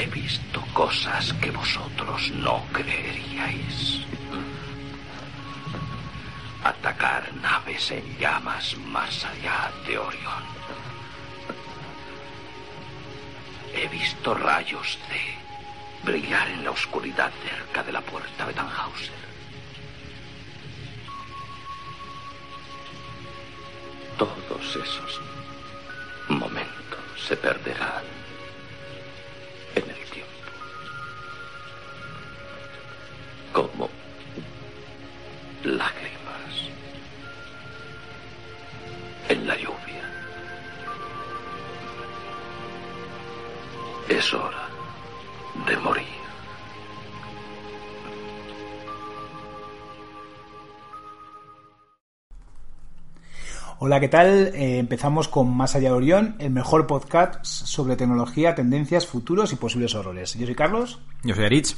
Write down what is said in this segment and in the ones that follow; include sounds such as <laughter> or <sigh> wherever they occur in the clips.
he visto cosas que vosotros no creeríais. Atacar naves en llamas más allá de Orión. He visto rayos de brillar en la oscuridad cerca de la puerta de Tannhauser. Todos esos momentos se perderán Como lágrimas en la lluvia. Es hora de morir. Hola, ¿qué tal? Eh, empezamos con Más allá de Orión, el mejor podcast sobre tecnología, tendencias, futuros y posibles horrores. Yo soy Carlos. Yo soy Aritz.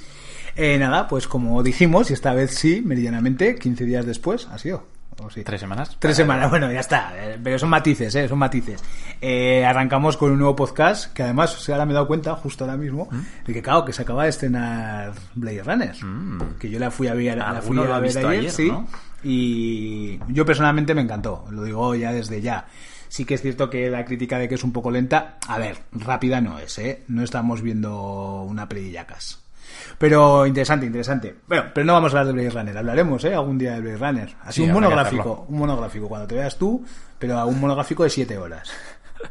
Eh, nada, pues como dijimos, y esta vez sí, meridianamente, 15 días después, ha sido. ¿O sí? ¿Tres semanas? Tres semanas, bueno, ya está. eh, Pero son matices, ¿eh? Son matices. Eh, arrancamos con un nuevo podcast que además, o sea, ahora me he dado cuenta, justo ahora mismo, ¿Mm? de que, claro, que se acaba de estrenar Blade Runner. Que yo la fui a ver, la fui a ver ayer, ayer, sí. ¿no? Y yo personalmente me encantó, lo digo ya desde ya. Sí que es cierto que la crítica de que es un poco lenta, a ver, rápida no es, ¿eh? No estamos viendo una peli de yacas. Pero interesante, interesante. Bueno, pero no vamos a hablar de Blade Runner, hablaremos, ¿eh? Algún día de Blade Runner. Así Sí, un monográfico, un monográfico, cuando te veas tú, pero un monográfico de siete horas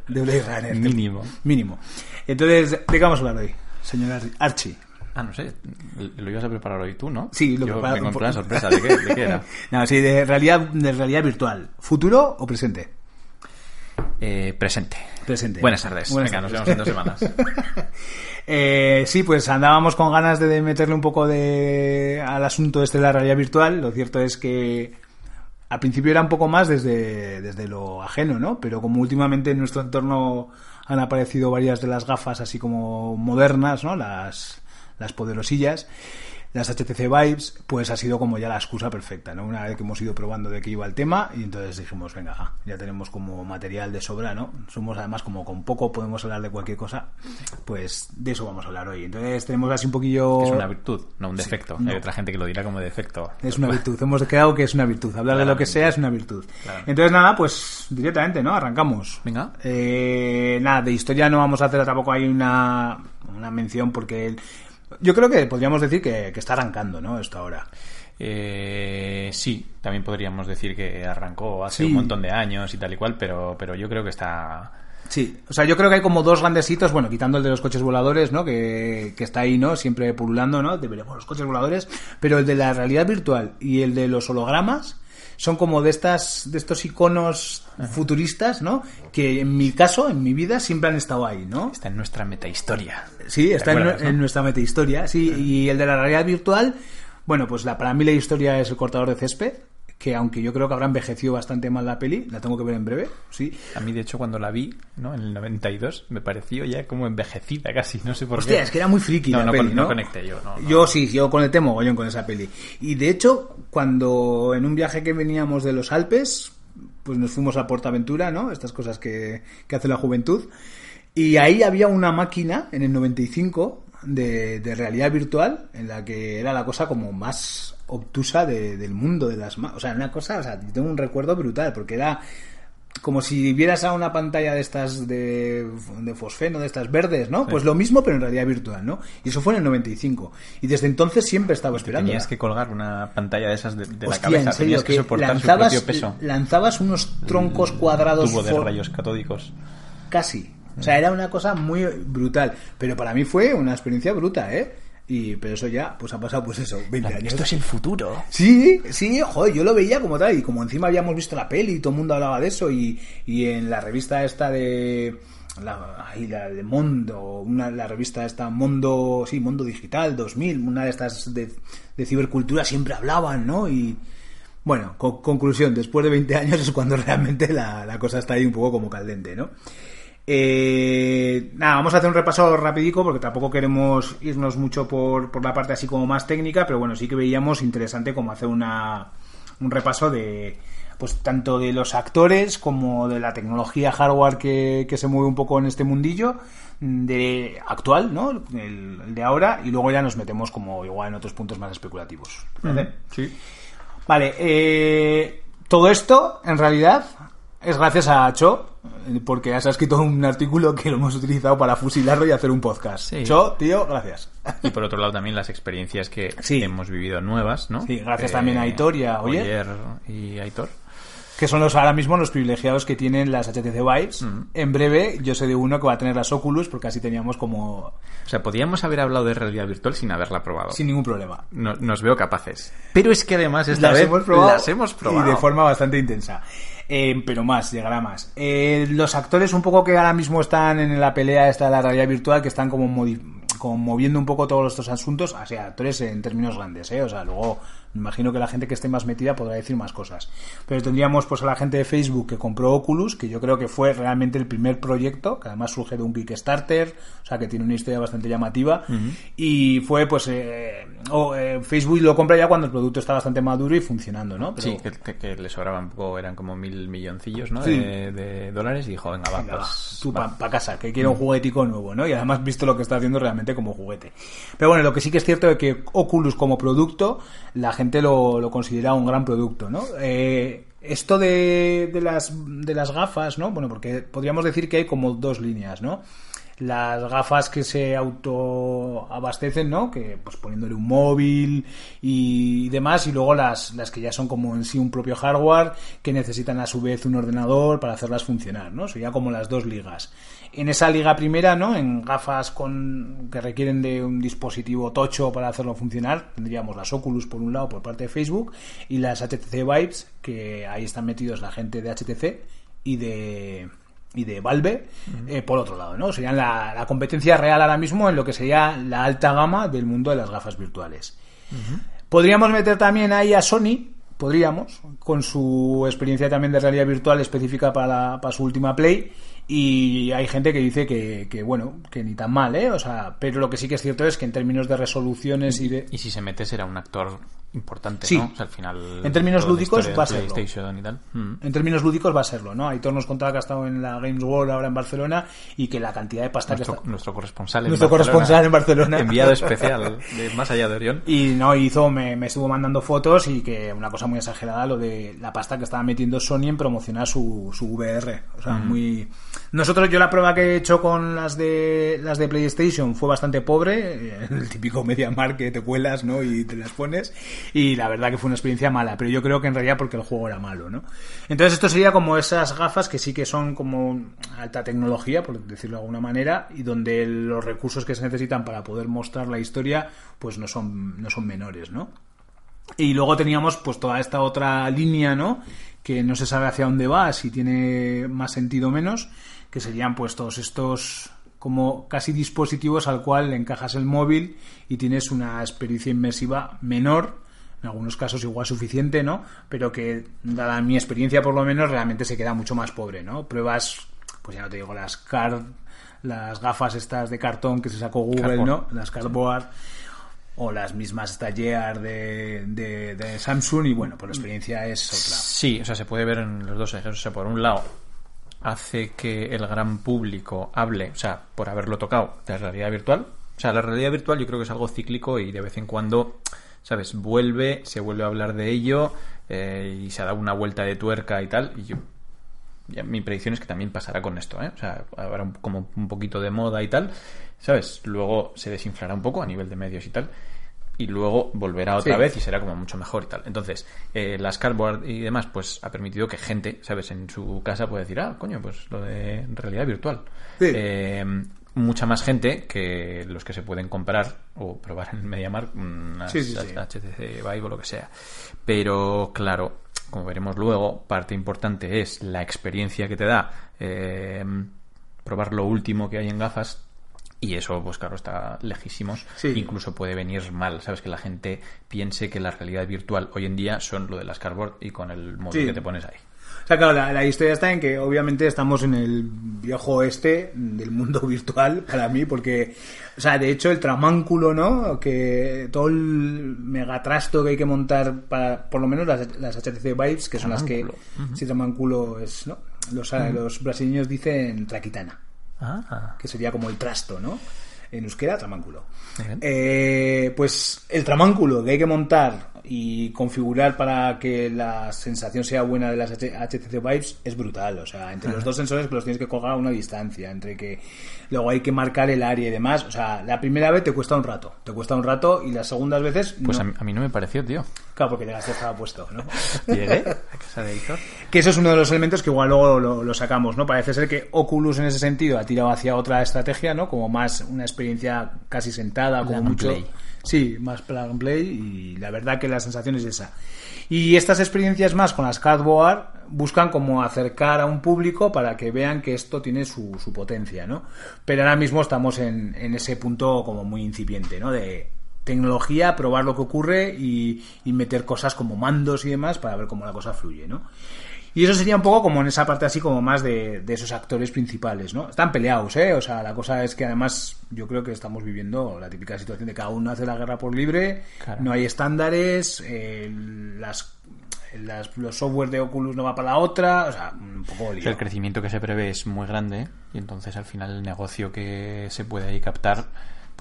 de Blade Runner. Mínimo. Mínimo. Entonces, ¿de qué vamos a hablar hoy, señor Ar- Archie? Ah, no sé. Lo ibas a preparar hoy tú, ¿no? Sí, lo Yo preparo- vengo en plan sorpresa. ¿De qué, de qué era? <laughs> No, sí, de realidad, de realidad virtual. ¿Futuro o presente? Eh, presente. Presente. Buenas tardes. Buenas Venga, tardes. nos vemos en dos semanas. <laughs> Eh, sí, pues andábamos con ganas de meterle un poco de al asunto este de la realidad virtual. Lo cierto es que al principio era un poco más desde, desde lo ajeno, ¿no? Pero como últimamente en nuestro entorno han aparecido varias de las gafas así como modernas, ¿no? Las, las poderosillas. Las HTC Vibes, pues ha sido como ya la excusa perfecta, ¿no? Una vez que hemos ido probando de qué iba el tema y entonces dijimos, venga, ah, ya tenemos como material de sobra, ¿no? Somos además como con poco podemos hablar de cualquier cosa, pues de eso vamos a hablar hoy. Entonces tenemos así un poquillo... Es una virtud, no un defecto. no. Hay otra gente que lo dirá como defecto. Es una virtud, hemos quedado que es una virtud. Hablar de lo que sea es una virtud. Claramente. Entonces, nada, pues directamente, ¿no? Arrancamos. Venga. Eh, nada, de historia no vamos a hacer tampoco hay una, una mención porque el- yo creo que podríamos decir que, que está arrancando, ¿no? Esto ahora. Eh, sí, también podríamos decir que arrancó hace Sí. un montón de años y tal y cual, pero, pero yo creo que está... Sí, o sea, yo creo que hay como dos grandes hitos, bueno, quitando el de los coches voladores, ¿no? Que, que está ahí, ¿no? Siempre pululando, ¿no? Deberíamos los coches voladores, pero el de la realidad virtual y el de los hologramas son como de estas de estos iconos futuristas, ¿no? Que en mi caso, en mi vida siempre han estado ahí, ¿no? Está en nuestra metahistoria. Sí, está ¿Te en, acuerdas, en no? nuestra metahistoria, sí, y el de la realidad virtual, bueno, pues la, para mí la historia es el cortador de césped, que aunque yo creo que habrá envejecido bastante mal la peli, la tengo que ver en breve, sí. A mí, de hecho, cuando la vi, ¿no? En el 92, me pareció ya como envejecida casi, no sé por Hostia, qué. es que era muy friki No, la no, peli, con- ¿no? no conecté yo, no. Yo sí, yo conecté mogollón con esa peli. Y de hecho, cuando en un viaje que veníamos de los Alpes, pues nos fuimos a Portaventura, ¿no? Estas cosas que, que hace la juventud. Y ahí había una máquina en el 95 de, de realidad virtual en la que era la cosa como más obtusa de- del mundo de las o sea una cosa o sea tengo un recuerdo brutal porque era como si vieras a una pantalla de estas de, de fosfeno, de estas verdes, ¿no? Pues lo mismo, pero en realidad virtual, ¿no? Y eso fue en el 95. Y desde entonces siempre estaba esperando. Tenías que colgar una pantalla de esas de, de la cabeza, en serio, tenías que, soportar lanzabas, su propio peso. lanzabas unos troncos cuadrados Tubo de rayos catódicos. casi. O sea, era una cosa muy brutal. Pero para mí fue una experiencia bruta, ¿eh? Y, pero eso ya, pues ha pasado, pues eso, 20 años. Esto es el futuro. Sí, sí, joder, yo lo veía como tal, y como encima habíamos visto la peli y todo el mundo hablaba de eso, y, y en la revista esta de. La, ay, la de Mondo, una, la revista esta Mondo, sí, Mondo Digital 2000, una de estas de, de cibercultura siempre hablaban, ¿no? Y bueno, co- conclusión, después de 20 años es cuando <laughs> realmente la, la cosa está ahí un poco como caldente, ¿no? Eh, nada, vamos a hacer un repaso rapidico porque tampoco queremos irnos mucho por, por la parte así como más técnica, pero bueno, sí que veíamos interesante como hacer una, un repaso de pues tanto de los actores como de la tecnología hardware que, que se mueve un poco en este mundillo de actual, ¿no? El, el de ahora y luego ya nos metemos como igual en otros puntos más especulativos. ¿Vale? Sí. Vale, eh, todo esto en realidad es gracias a Cho, eh, porque has escrito un artículo que lo hemos utilizado para fusilarlo y hacer un podcast. Sí. Cho, tío, gracias. Y por otro lado también las experiencias que Sí. hemos vivido nuevas, ¿no? Sí, gracias también a Aitor y a Oyer. Oyer y Aitor. Que son los ahora mismo los privilegiados que tienen las HTC Vives. En breve, yo sé de uno que va a tener las Oculus, porque así teníamos como O sea, podríamos haber hablado de realidad virtual sin haberla probado. sin ningún problema. No- nos veo capaces. Pero es que además esta las vez hemos probado las hemos probado. y de forma bastante intensa. Eh, pero más, llegará más. Eh, los actores un poco que ahora mismo están en la pelea esta de la realidad virtual, que están como, como moviendo un poco todos estos asuntos, o sea, actores en términos grandes, ¿eh? O sea, luego imagino que la gente que esté más metida podrá decir más cosas. Pero tendríamos pues a la gente de Facebook que compró Oculus, que yo creo que fue realmente el primer proyecto, que además surge de un Kickstarter, o sea, que tiene una historia bastante llamativa, y fue pues eh, eh, Facebook lo compra ya cuando el producto está bastante maduro y funcionando, ¿no? Pero- Sí, que, que- que le sobraba un poco, eran como mil milloncillos, ¿no? Sí. De, de dólares y dijo, venga, va, Venga, pues, tú para casa, que quiero un juguetico nuevo, ¿no? Y además visto lo que está haciendo realmente como juguete. Pero bueno, lo que sí que es cierto es que Oculus como producto, la gente lo, lo considera un gran producto, ¿no? Eh, esto de, de las, de las gafas, ¿no? Bueno, porque podríamos decir que hay como dos líneas, ¿no? Las gafas que se autoabastecen, ¿no? Que pues poniéndole un móvil y demás, y luego las, las que ya son como en sí un propio hardware, que necesitan a su vez un ordenador para hacerlas funcionar, ¿no? Sería como las dos ligas. En esa liga primera, ¿no? En gafas con que requieren de un dispositivo tocho para hacerlo funcionar, tendríamos las Oculus por un lado por parte de Facebook y las HTC Vives, que ahí están metidos la gente de HTC y de y de Valve eh, por otro lado, ¿no? Serían la, la competencia real ahora mismo en lo que sería la alta gama del mundo de las gafas virtuales. Podríamos meter también ahí a Sony, podríamos, con su experiencia también de realidad virtual específica para, la- para su última Play. Y hay gente que dice que, que, bueno, que ni tan mal, ¿eh? O sea, pero lo que sí que es cierto es que en términos de resoluciones y de... Y si se mete será un actor importante, Sí. ¿no? O sea, al final... En términos lúdicos va a serlo. PlayStation y tal. Mm. En términos lúdicos va a serlo, ¿no? Aitor nos contaba que ha estado en la Games World ahora en Barcelona y que la cantidad de pasta que Nuestro, está... nuestro corresponsal en Nuestro Barcelona. corresponsal en Barcelona. Enviado <laughs> especial de más allá de Orión. Y no, hizo, me, me estuvo mandando fotos y que una cosa muy exagerada, lo de la pasta que estaba metiendo Sony en promocionar su, su VR. O sea, muy. Nosotros, yo la prueba que he hecho con las de las de PlayStation fue bastante pobre. eh, El típico <laughs> MediaMarkt que te cuelas, ¿no? Y te las pones. Y la verdad que fue una experiencia mala. Pero yo creo que en realidad porque el juego era malo, ¿no? Entonces, esto sería como esas gafas que sí que son como alta tecnología, por decirlo de alguna manera, y donde los recursos que se necesitan para poder mostrar la historia, pues no son, no son menores, ¿no? Y luego teníamos pues toda esta otra línea, ¿no? Que no se sabe hacia dónde va, si tiene más sentido o menos, que serían pues todos estos como casi dispositivos al cual le encajas el móvil y tienes una experiencia inmersiva menor, en algunos casos igual suficiente, ¿no? Pero que, dada mi experiencia por lo menos, realmente se queda mucho más pobre, ¿no? Pruebas, pues ya no te digo, las card, las gafas estas de cartón que se sacó Google, Cardboard. ¿no? Las cardboard o las mismas Gear de, de, de Samsung y bueno, pues la experiencia es otra. Sí, o sea, se puede ver en los dos ejemplos. O sea, por un lado, hace que el gran público hable, o sea, por haberlo tocado, de la realidad virtual. O sea, la realidad virtual yo creo que es algo cíclico y de vez en cuando, ¿sabes? Vuelve, se vuelve a hablar de ello eh, y se ha dado una vuelta de tuerca y tal. Y yo, ya mi predicción es que también pasará con esto, ¿eh? O sea, habrá un- como un poquito de moda y tal, ¿sabes? Luego se desinflará un poco a nivel de medios y tal. Y luego volverá otra Sí. vez y será como mucho mejor y tal. Entonces, eh, las cardboard y demás, pues ha permitido que gente, ¿sabes? En su casa pueda decir, ah, coño, pues lo de realidad virtual. Sí. Eh, mucha más gente que los que se pueden comprar o probar en MediaMarkt, unas sí. HTC Vive o lo que sea. Pero claro, como veremos luego, parte importante es la experiencia que te da eh, probar lo último que hay en gafas. Y eso, pues claro, está lejísimos. Sí. Incluso puede venir mal, ¿sabes? Que la gente piense que la realidad virtual hoy en día son lo de las cardboard y con el móvil Sí. que te pones ahí. O sea, claro, la, la historia está en que obviamente estamos en el viejo oeste del mundo <laughs> virtual para mí, porque, o sea, de hecho el tramánculo, ¿no? Que todo el megatrasto que hay que montar para, por lo menos las, las HTC Vives, que son las que, si tramánculo es, ¿no? Los, los brasileños dicen traquitana, Ah, que sería como el trasto, ¿no? En euskera, tramánculo. Eh, pues el tramánculo que hay que montar y configurar para que la sensación sea buena de las HTC Vives es brutal. O sea, entre los dos sensores que los tienes que colgar a una distancia, entre que luego hay que marcar el área y demás. O sea, la primera vez te cuesta un rato, te cuesta un rato y las segundas veces pues no. a, mí, a mí no me pareció, tío. Claro, porque llegaste estaba puesto, ¿no? <laughs> Llegué a <laughs> casa de Héctor. Que eso es uno de los elementos que igual luego lo, lo sacamos, ¿no? Parece ser que Oculus en ese sentido ha tirado hacia otra estrategia, ¿no? Como más una experiencia casi sentada, como and mucho. play. Sí, más plug and play y la verdad que la sensación es esa. Y estas experiencias más con las cardboard buscan como acercar a un público para que vean que esto tiene su, su potencia, ¿no? Pero ahora mismo estamos en, en ese punto como muy incipiente, ¿no? De tecnología, probar lo que ocurre y, y meter cosas como mandos y demás para ver cómo la cosa fluye, ¿no? Y eso sería un poco como en esa parte así como más de, de esos actores principales, ¿no? Están peleados, ¿eh? O sea, la cosa es que además yo creo que estamos viviendo la típica situación de cada uno hace la guerra por libre, Claro. no hay estándares, eh, las, las- los software de Oculus no va para la otra, o sea, un poco. El crecimiento que se prevé es muy grande y entonces al final el negocio que se puede ahí captar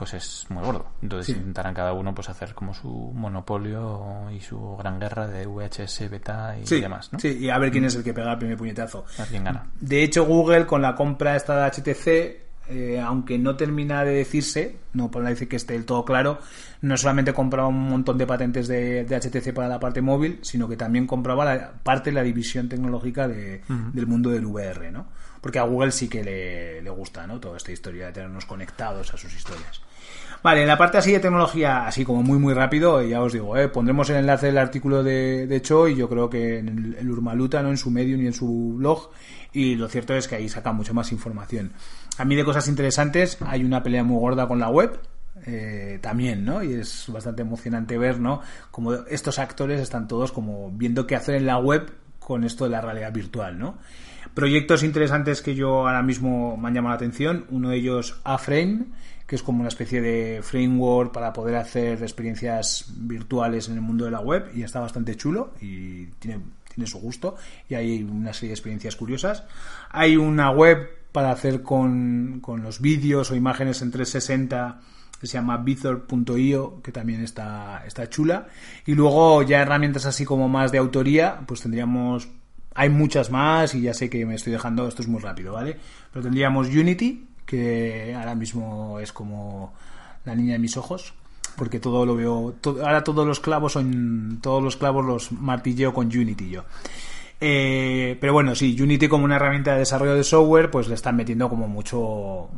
pues es muy gordo. Entonces Sí. intentarán cada uno pues hacer como su monopolio y su gran guerra de VHS, beta y Sí, demás, ¿no? sí, y a ver quién es el que pega el primer puñetazo. A quién gana. De hecho, Google con la compra esta de HTC, eh, aunque no termina de decirse, no para decir que esté del todo claro, no solamente compraba un montón de patentes de, de HTC para la parte móvil, sino que también compraba la parte de la división tecnológica de- del mundo del VR, ¿no? Porque a Google sí que le, le gusta, ¿no? Toda esta historia de tenernos conectados a sus historias. Vale, en la parte así de tecnología, así como muy muy rápido, ya os digo, eh, pondremos el enlace del artículo de, de Cho y yo creo que en el, Urmaluta, no en su medium y en su blog, y lo cierto es que ahí saca mucha más información. A mí de cosas interesantes hay una pelea muy gorda con la web, eh, también, ¿no? Y es bastante emocionante ver, ¿no? Como estos actores están todos como viendo qué hacer en la web con esto de la realidad virtual, ¿no? Proyectos interesantes que yo ahora mismo me han llamado la atención, uno de ellos A-Frame, que es como una especie de framework para poder hacer experiencias virtuales en el mundo de la web y está bastante chulo y tiene, tiene su gusto y hay una serie de experiencias curiosas. Hay una web para hacer con, con los vídeos o imágenes en 360 que se llama Vithor.io, que también está, está chula. Y luego ya herramientas así como más de autoría, pues tendríamos... Hay muchas más y ya sé que me estoy dejando, esto es muy rápido, ¿vale? Pero tendríamos Unity, que ahora mismo es como la niña de mis ojos, porque todo lo veo, ahora todos los clavos son, todos los clavos los martilleo con Unity yo. Eh, pero bueno, sí, Unity como una herramienta de desarrollo de software, pues le están metiendo como mucho,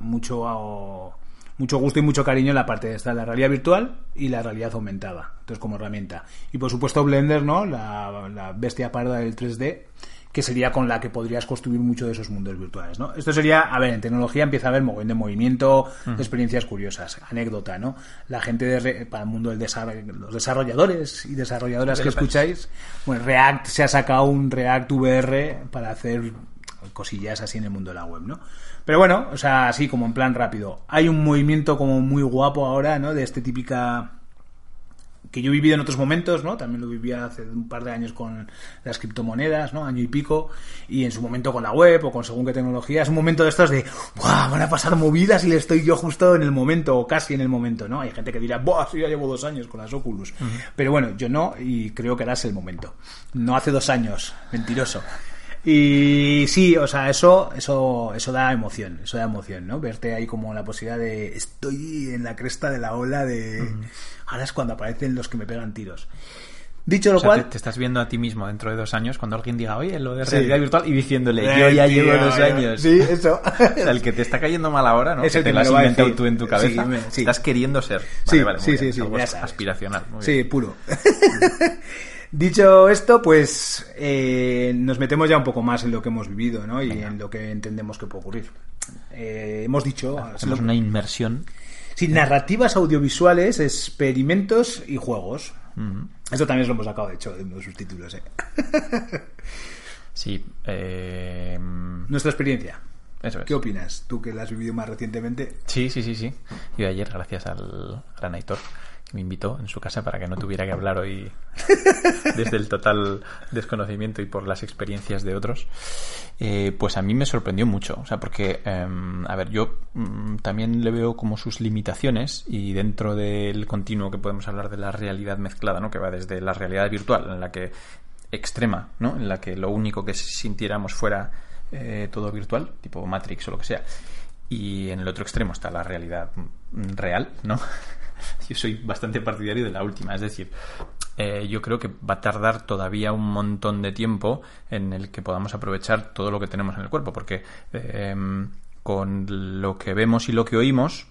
mucho, mucho gusto y mucho cariño en la parte de esta, la realidad virtual y la realidad aumentada, entonces como herramienta. Y por supuesto Blender, ¿no? La, la bestia parda del 3D, que sería con la que podrías construir mucho de esos mundos virtuales, ¿no? Esto sería, a ver, en tecnología empieza a haber mogollón de movimiento, experiencias curiosas, anécdota, ¿no? La gente de re- para el mundo del desarrollo, los desarrolladores y desarrolladoras que escucháis, bueno, React se ha sacado un React VR para hacer cosillas así en el mundo de la web, ¿no? Pero bueno, o sea, así como en plan rápido. Hay un movimiento como muy guapo ahora, ¿no? De este típica que yo he vivido en otros momentos, ¿no? También lo vivía hace un par de años con las criptomonedas, ¿no? Año y pico, y en su momento con la web o con según qué tecnología. Es un momento de estos de, ¡buah! Van a pasar movidas y le estoy yo justo en el momento, o casi en el momento, ¿no? Hay gente que dirá, ¡buah! Sí, ya llevo dos años con las Oculus. Pero bueno, yo no, y creo que ahora es el momento. No hace dos años, mentiroso. Y sí, o sea, eso, eso, eso da emoción, eso da emoción, ¿no? Verte ahí como la posibilidad de estoy en la cresta de la ola de ahora es cuando aparecen los que me pegan tiros. Dicho lo O sea, cual, te, te estás viendo a ti mismo dentro de dos años cuando alguien diga, oye, lo de Sí. realidad virtual, y diciéndole, yo ya tío, llevo dos años. Sí, eso. <laughs> O sea, el que te está cayendo mal ahora, ¿no? Es que el te que lo has inventado tú en tu cabeza. Sí, me- sí. Estás queriendo ser. Sí, Vale, sí, bien. sí, algo aspiracional. muy Sí, bien. puro. <laughs> <laughs> Dicho esto, pues eh, nos metemos ya un poco más en lo que hemos vivido, ¿no? Y en lo que entendemos que puede ocurrir. Eh, hemos dicho, Hacemos una inmersión. Sí, narrativas audiovisuales, experimentos y juegos. Esto también lo hemos sacado, de hecho, de uno de sus títulos. ¿eh? <laughs> Sí. eh, Nuestra experiencia. Eso es. ¿Qué opinas? Tú que la has vivido más recientemente. Sí, sí, sí, sí. Y ayer, gracias al gran Aitor, me invitó en su casa para que no tuviera que hablar hoy <laughs> desde el total desconocimiento y por las experiencias de otros, eh, pues a mí me sorprendió mucho. O sea, porque, em, a ver, yo mm, también le veo como sus limitaciones y dentro del continuo que podemos hablar de la realidad mezclada, ¿no? Que va desde la realidad virtual, en la que extrema, ¿no? En la que lo único que sintiéramos fuera eh, todo virtual, tipo Matrix o lo que sea. Y en el otro extremo está la realidad mm, real, ¿no? <laughs> Yo soy bastante partidario de la última, es decir, eh, yo creo que va a tardar todavía un montón de tiempo en el que podamos aprovechar todo lo que tenemos en el cuerpo, porque eh, con lo que vemos y lo que oímos,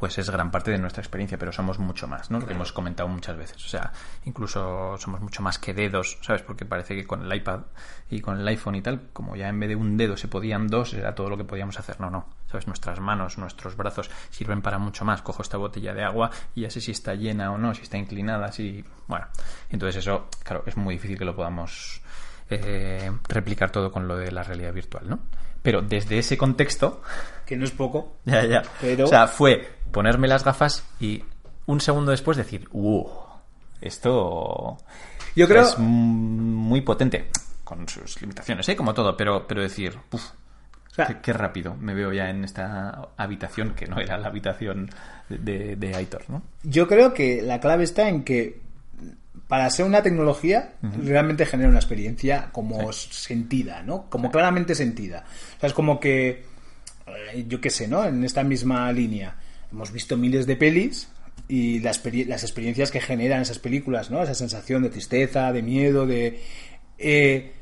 pues es gran parte de nuestra experiencia, pero somos mucho más, ¿no? Lo que hemos comentado muchas veces. O sea, incluso somos mucho más que dedos, ¿sabes? Porque parece que con el iPad y con el iPhone y tal, como ya en vez de un dedo se podían dos, era todo lo que podíamos hacer. No, no. ¿Sabes? Nuestras manos, nuestros brazos sirven para mucho más. Cojo esta botella de agua y ya sé si está llena o no, si está inclinada, si. Bueno. Entonces, eso, claro, es muy difícil que lo podamos eh, replicar todo con lo de la realidad virtual, ¿no? Pero desde ese contexto, Que no es poco. <laughs> ya, ya. Pero- O sea, fue ponerme las gafas y un segundo después decir, ¡uh! Esto Yo creo. es muy potente, con sus limitaciones, ¿eh? Como todo, pero, pero decir, sea, Qué, qué rápido me veo ya en esta habitación que no era la habitación de, de, de Aitor, ¿no? Yo creo que la clave está en que para ser una tecnología realmente genera una experiencia como sentida, ¿no? Como claramente sentida. O sea, es como que, eh, yo qué sé, ¿no? En esta misma línea hemos visto miles de pelis y las, peri- las experiencias que generan esas películas, ¿no? Esa sensación de tristeza, de miedo, de... eh,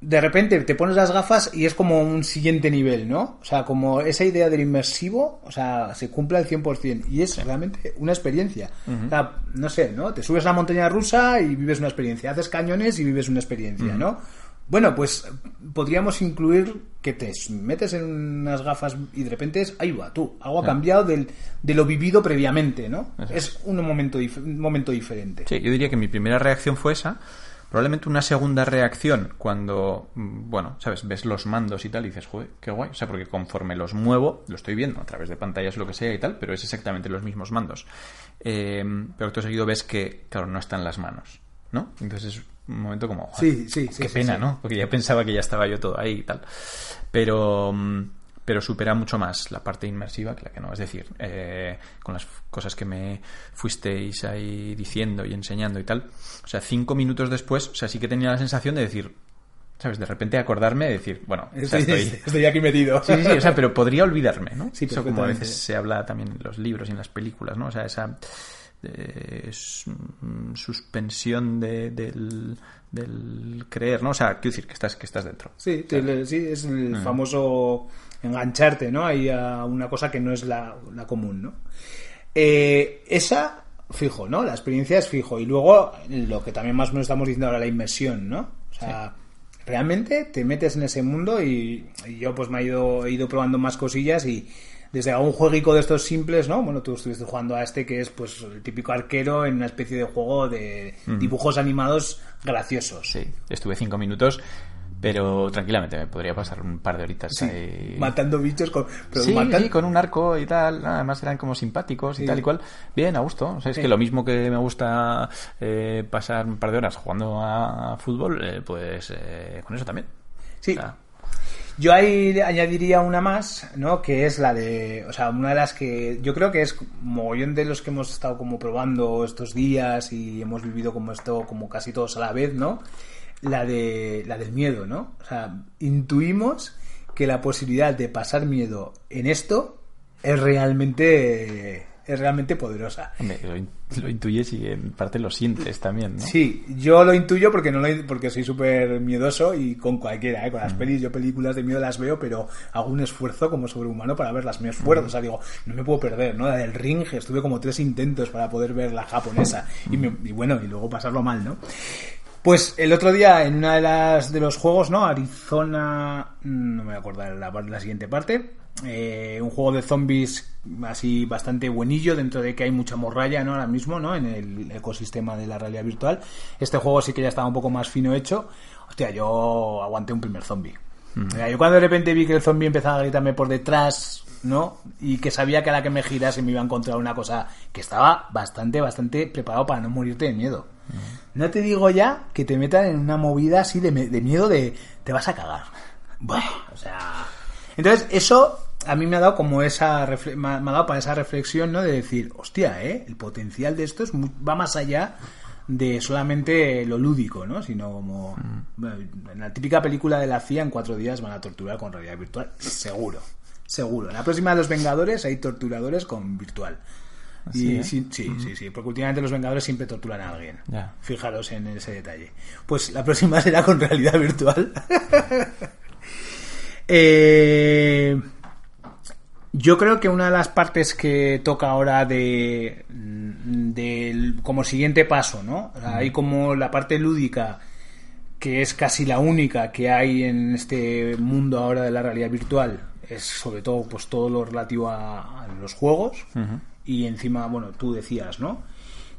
de repente te pones las gafas y es como un siguiente nivel, ¿no? O sea, como esa idea del inmersivo, o sea, se cumple al 100% y es realmente una experiencia. O sea, no sé, ¿no? Te subes a la montaña rusa y vives una experiencia, haces cañones y vives una experiencia, ¿no? Bueno, pues podríamos incluir que te metes en unas gafas y de repente es, ahí va, tú, algo ha cambiado del, de lo vivido previamente, ¿no? Es un momento, un momento diferente. Sí, yo diría que mi primera reacción fue esa. Probablemente una segunda reacción cuando, mm, bueno, sabes, ves los mandos y tal y dices, joder, qué guay. O sea, porque conforme los muevo, lo estoy viendo a través de pantallas lo que sea y tal, pero es exactamente los mismos mandos. Eh, pero acto seguido ves que, claro, no están las manos, ¿no? Entonces es un momento como, Sí, sí, sí, qué sí, pena, sí. ¿no? Porque ya pensaba que ya estaba yo todo ahí y tal. Pero, mm, pero supera mucho más la parte inmersiva que la que no. Es decir, eh, con las cosas que me fuisteis ahí diciendo y enseñando y tal. O sea, cinco minutos después, o sea, sí que tenía la sensación de decir, ¿sabes? De repente acordarme de decir, bueno, o sea, Estoy, aquí metido. Sí, sí, sí, o sea, pero podría olvidarme, ¿no? Sí, Eso como a veces se habla también en los libros y en las películas, ¿no? O sea, esa eh, mm, suspensión de- del, del creer, ¿no? O sea, quiero decir que estás, que estás dentro. Sí, sí, es el famoso engancharte, ¿no? Ahí a una cosa que no es la, la común, ¿no? Eh, esa, fijo, ¿no? La experiencia es fijo. Y luego, lo que también más o menos estamos diciendo ahora, la inmersión, ¿no? O sea, realmente te metes en ese mundo y, y yo pues me he ido, he ido probando más cosillas y desde algún jueguico de estos simples, ¿no? Bueno, tú estuviste jugando a este que es pues el típico arquero en una especie de juego de dibujos animados graciosos. Sí, estuve cinco minutos, pero tranquilamente me podría pasar un par de horitas Sí, ahí. matando bichos con, pero sí, matan- sí, con un arco y tal. Además eran como simpáticos y tal y cual. Bien, a gusto. O sea, es que lo mismo que me gusta eh, pasar un par de horas jugando a fútbol, eh, pues eh, con eso también. Sí. O sea, Yo ahí añadiría una más, ¿no? Que es la de, o sea, una de las que yo creo que es mogollón de los que hemos estado como probando estos días y hemos vivido como esto como casi todos a la vez, ¿no? La de la del miedo, ¿no? O sea, intuimos que la posibilidad de pasar miedo en esto es realmente es realmente poderosa. Lo, in- lo intuyes y en parte lo sientes también, ¿no? Sí, yo lo intuyo porque no lo, porque soy súper miedoso y con cualquiera, ¿eh? con las pelis, yo películas de miedo las veo, pero hago un esfuerzo como sobrehumano para verlas, me esfuerzo, o sea, digo, no me puedo perder, ¿no? La del ring, estuve como tres intentos para poder ver la japonesa y, me- y bueno, y luego pasarlo mal, ¿no? Pues el otro día en una de las de los juegos, ¿no? Arizona, mm, no me voy a acordar la, la siguiente parte. Eh, un juego de zombies así bastante buenillo dentro de que hay mucha morralla, ¿no? Ahora mismo, ¿no? En el ecosistema de la realidad virtual. Este juego sí que ya estaba un poco más fino hecho. Hostia, yo aguanté un primer zombie. O sea, yo cuando de repente vi que el zombie empezaba a gritarme por detrás, ¿no? Y que sabía que a la que me girase me iba a encontrar una cosa que estaba bastante, bastante preparado para no morirte de miedo. No te digo ya que te metan en una movida así de miedo de te vas a cagar. Buah, o sea... Entonces, eso a mí me ha dado como esa... Me ha, dado para esa reflexión, ¿no? De decir, hostia, ¿eh? El potencial de esto es va más allá de solamente lo lúdico, ¿no? Sino como... bueno, en la típica película de la CIA, en cuatro días van a torturar con realidad virtual. Seguro. Seguro. En la próxima de los Vengadores hay torturadores con virtual. Así, Y ¿eh? sí, sí, sí, sí, porque últimamente los Vengadores siempre torturan a alguien. Fijaros en ese detalle. Pues la próxima <laughs> será con realidad virtual. <laughs> Eh, yo creo que una de las partes que toca ahora de, del- como siguiente paso, ¿no? Hay como la parte lúdica que es casi la única que hay en este mundo ahora de la realidad virtual es sobre todo pues todo lo relativo a, a los juegos. Y encima bueno tú decías no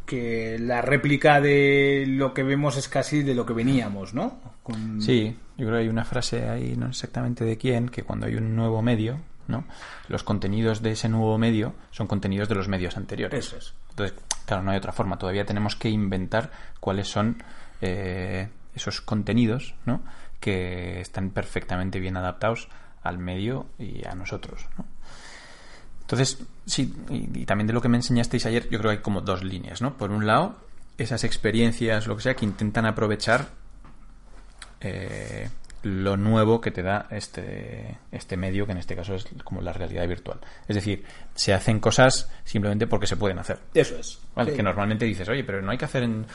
que la réplica de lo que vemos es casi de lo que veníamos no Con- Sí, yo creo que hay una frase ahí, no exactamente de quién, que cuando hay un nuevo medio, ¿no? Los contenidos de ese nuevo medio son contenidos de los medios anteriores. Eso es. Entonces, claro, no hay otra forma. Todavía tenemos que inventar cuáles son eh, esos contenidos, ¿no? Que están perfectamente bien adaptados al medio y a nosotros, ¿no? Entonces, sí, y, y también de lo que me enseñasteis ayer, yo creo que hay como dos líneas, ¿no? Por un lado, esas experiencias, lo que sea, que intentan aprovechar eh, lo nuevo que te da este, este medio, que en este caso es como la realidad virtual. Es decir, se hacen cosas simplemente porque se pueden hacer. eso es ¿vale? Sí. Que normalmente dices, oye, pero no hay que hacer en-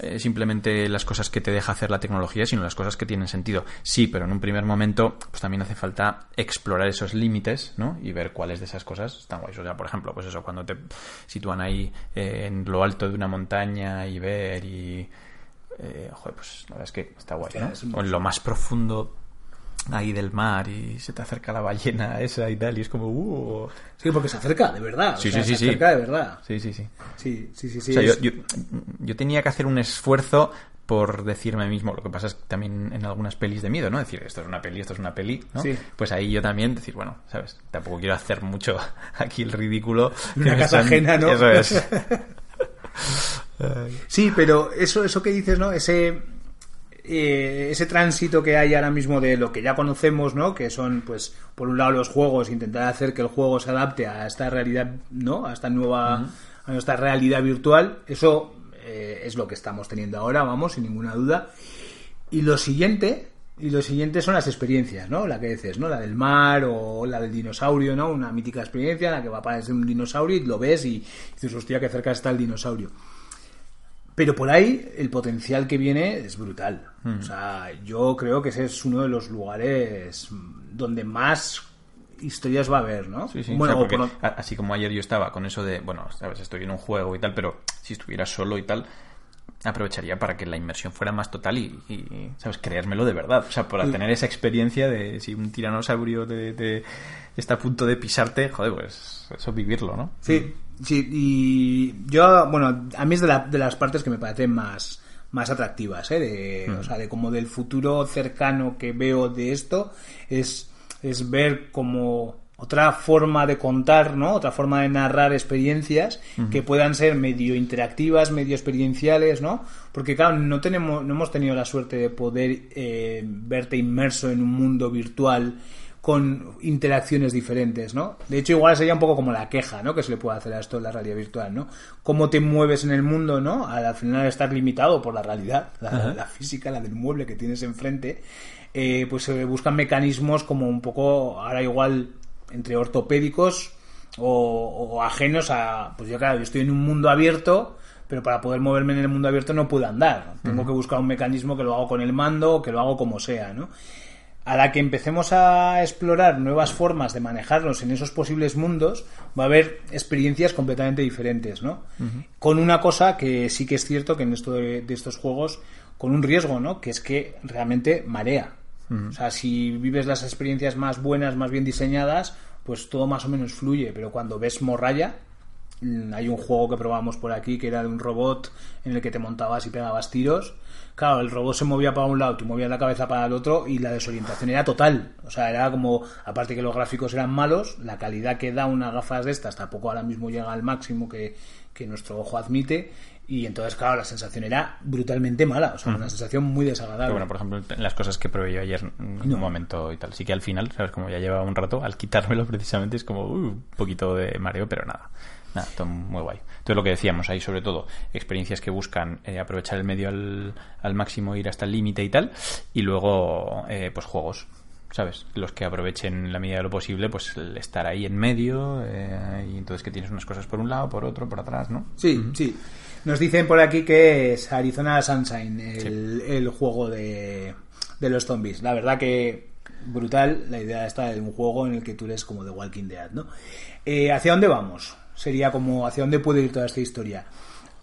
eh, simplemente las cosas que te deja hacer la tecnología, sino las cosas que tienen sentido. Sí, pero en un primer momento, pues también hace falta explorar esos límites, ¿no? Y ver cuáles de esas cosas están guays. O sea, por ejemplo, pues eso, cuando te sitúan ahí eh, en lo alto de una montaña y ver y... eh, joder, pues la verdad es que está guay, ¿no? O en lo más profundo ahí del mar y se te acerca la ballena <laughs> esa y tal y es como... Uh, sí porque se acerca de verdad Sí, o sea, sí, sí, se sí. acerca de verdad sí, sí, sí. sí sí sí, sí, O sea, yo, es- yo, yo tenía que hacer un esfuerzo por decirme a mí mismo. Lo que pasa es que también en algunas pelis de miedo, ¿no? Decir, esto es una peli, esto es una peli, ¿no? Sí. Pues ahí yo también decir, bueno, ¿sabes? Tampoco quiero hacer mucho <laughs> aquí el ridículo. Una que casa están- ajena, ¿no? Eso es. <laughs> Sí, pero eso, eso que dices, ¿no? Ese, eh, ese tránsito que hay ahora mismo de lo que ya conocemos, ¿no? Que son, pues, por un lado los juegos, intentar hacer que el juego se adapte a esta realidad, ¿no? A esta nueva, a nuestra realidad virtual. Eso eh, es lo que estamos teniendo ahora, vamos, sin ninguna duda. Y lo siguiente, y lo siguiente son las experiencias, ¿no? La que dices, ¿no? La del mar o la del dinosaurio, ¿no? Una mítica experiencia en la que va a aparecer un dinosaurio y lo ves y dices, hostia, que cerca está el dinosaurio. Pero por ahí el potencial que viene es brutal. O sea, yo creo que ese es uno de los lugares donde más historias va a haber, ¿no? Sí, sí. Bueno, O sea, porque por- a- así como ayer yo estaba con eso de, bueno, sabes, estoy en un juego y tal, pero si estuviera solo y tal, aprovecharía para que la inmersión fuera más total y, y, sabes, creérmelo de verdad. O sea, para Sí. tener esa experiencia de si un tiranosaurio de- está a punto de pisarte, joder, pues eso vivirlo, ¿no? Sí, sí, y yo, bueno, a mí es de, la- de las partes que me parecen más, más atractivas, ¿eh? De, O sea, de como del futuro cercano que veo de esto, es, es ver como otra forma de contar, ¿no? Otra forma de narrar experiencias que puedan ser medio interactivas, medio experienciales, ¿no? Porque claro, no tenemos, no hemos tenido la suerte de poder eh, verte inmerso en un mundo virtual con interacciones diferentes, ¿no? De hecho, igual sería un poco como la queja, ¿no? Que se le puede hacer a esto en la realidad virtual, ¿no? Cómo te mueves en el mundo, ¿no? Al final estar limitado por la realidad, la, la física, la del mueble que tienes enfrente, eh, pues se buscan mecanismos como un poco, ahora igual, entre ortopédicos o, o ajenos a, pues yo claro, yo estoy en un mundo abierto, pero para poder moverme en el mundo abierto no puedo andar. Tengo que buscar un mecanismo que lo hago con el mando, que lo hago como sea, ¿no? A la que empecemos a explorar nuevas formas de manejarlos en esos posibles mundos, va a haber experiencias completamente diferentes, ¿no? Con una cosa que sí que es cierto que en esto de, de estos juegos, con un riesgo, ¿no? Que es que realmente marea. O sea, si vives las experiencias más buenas, más bien diseñadas, pues todo más o menos fluye, pero cuando ves morralla, hay un juego que probamos por aquí que era de un robot en el que te montabas y pegabas tiros. Claro, el robot se movía para un lado, tú movías la cabeza para el otro y la desorientación era total. O sea, era como, aparte que los gráficos eran malos, la calidad que da unas gafas de estas tampoco ahora mismo llega al máximo que, que nuestro ojo admite. Y entonces, claro, la sensación era brutalmente mala. O sea, una sensación muy desagradable. Pero bueno, por ejemplo, las cosas que probé yo ayer en No. un momento y tal. Sí que al final, ¿sabes? Como ya llevaba un rato, al quitármelo <laughs> precisamente es como uh, un poquito de mareo, pero nada. Nada, todo muy guay. Entonces lo que decíamos ahí, sobre todo, experiencias que buscan eh, aprovechar el medio al, al máximo, ir hasta el límite y tal. Y luego, eh, pues juegos. ¿Sabes? Los que aprovechen en la medida de lo posible, pues el estar ahí en medio. eh, y entonces que tienes unas cosas por un lado, por otro, por atrás, ¿no? Sí, sí. Nos dicen por aquí que es Arizona Sunshine, el, el juego de, de los zombies. La verdad que brutal la idea esta de un juego en el que tú eres como The Walking Dead, ¿no? Eh, ¿Hacia dónde vamos? Sería como hacia dónde puede ir toda esta historia.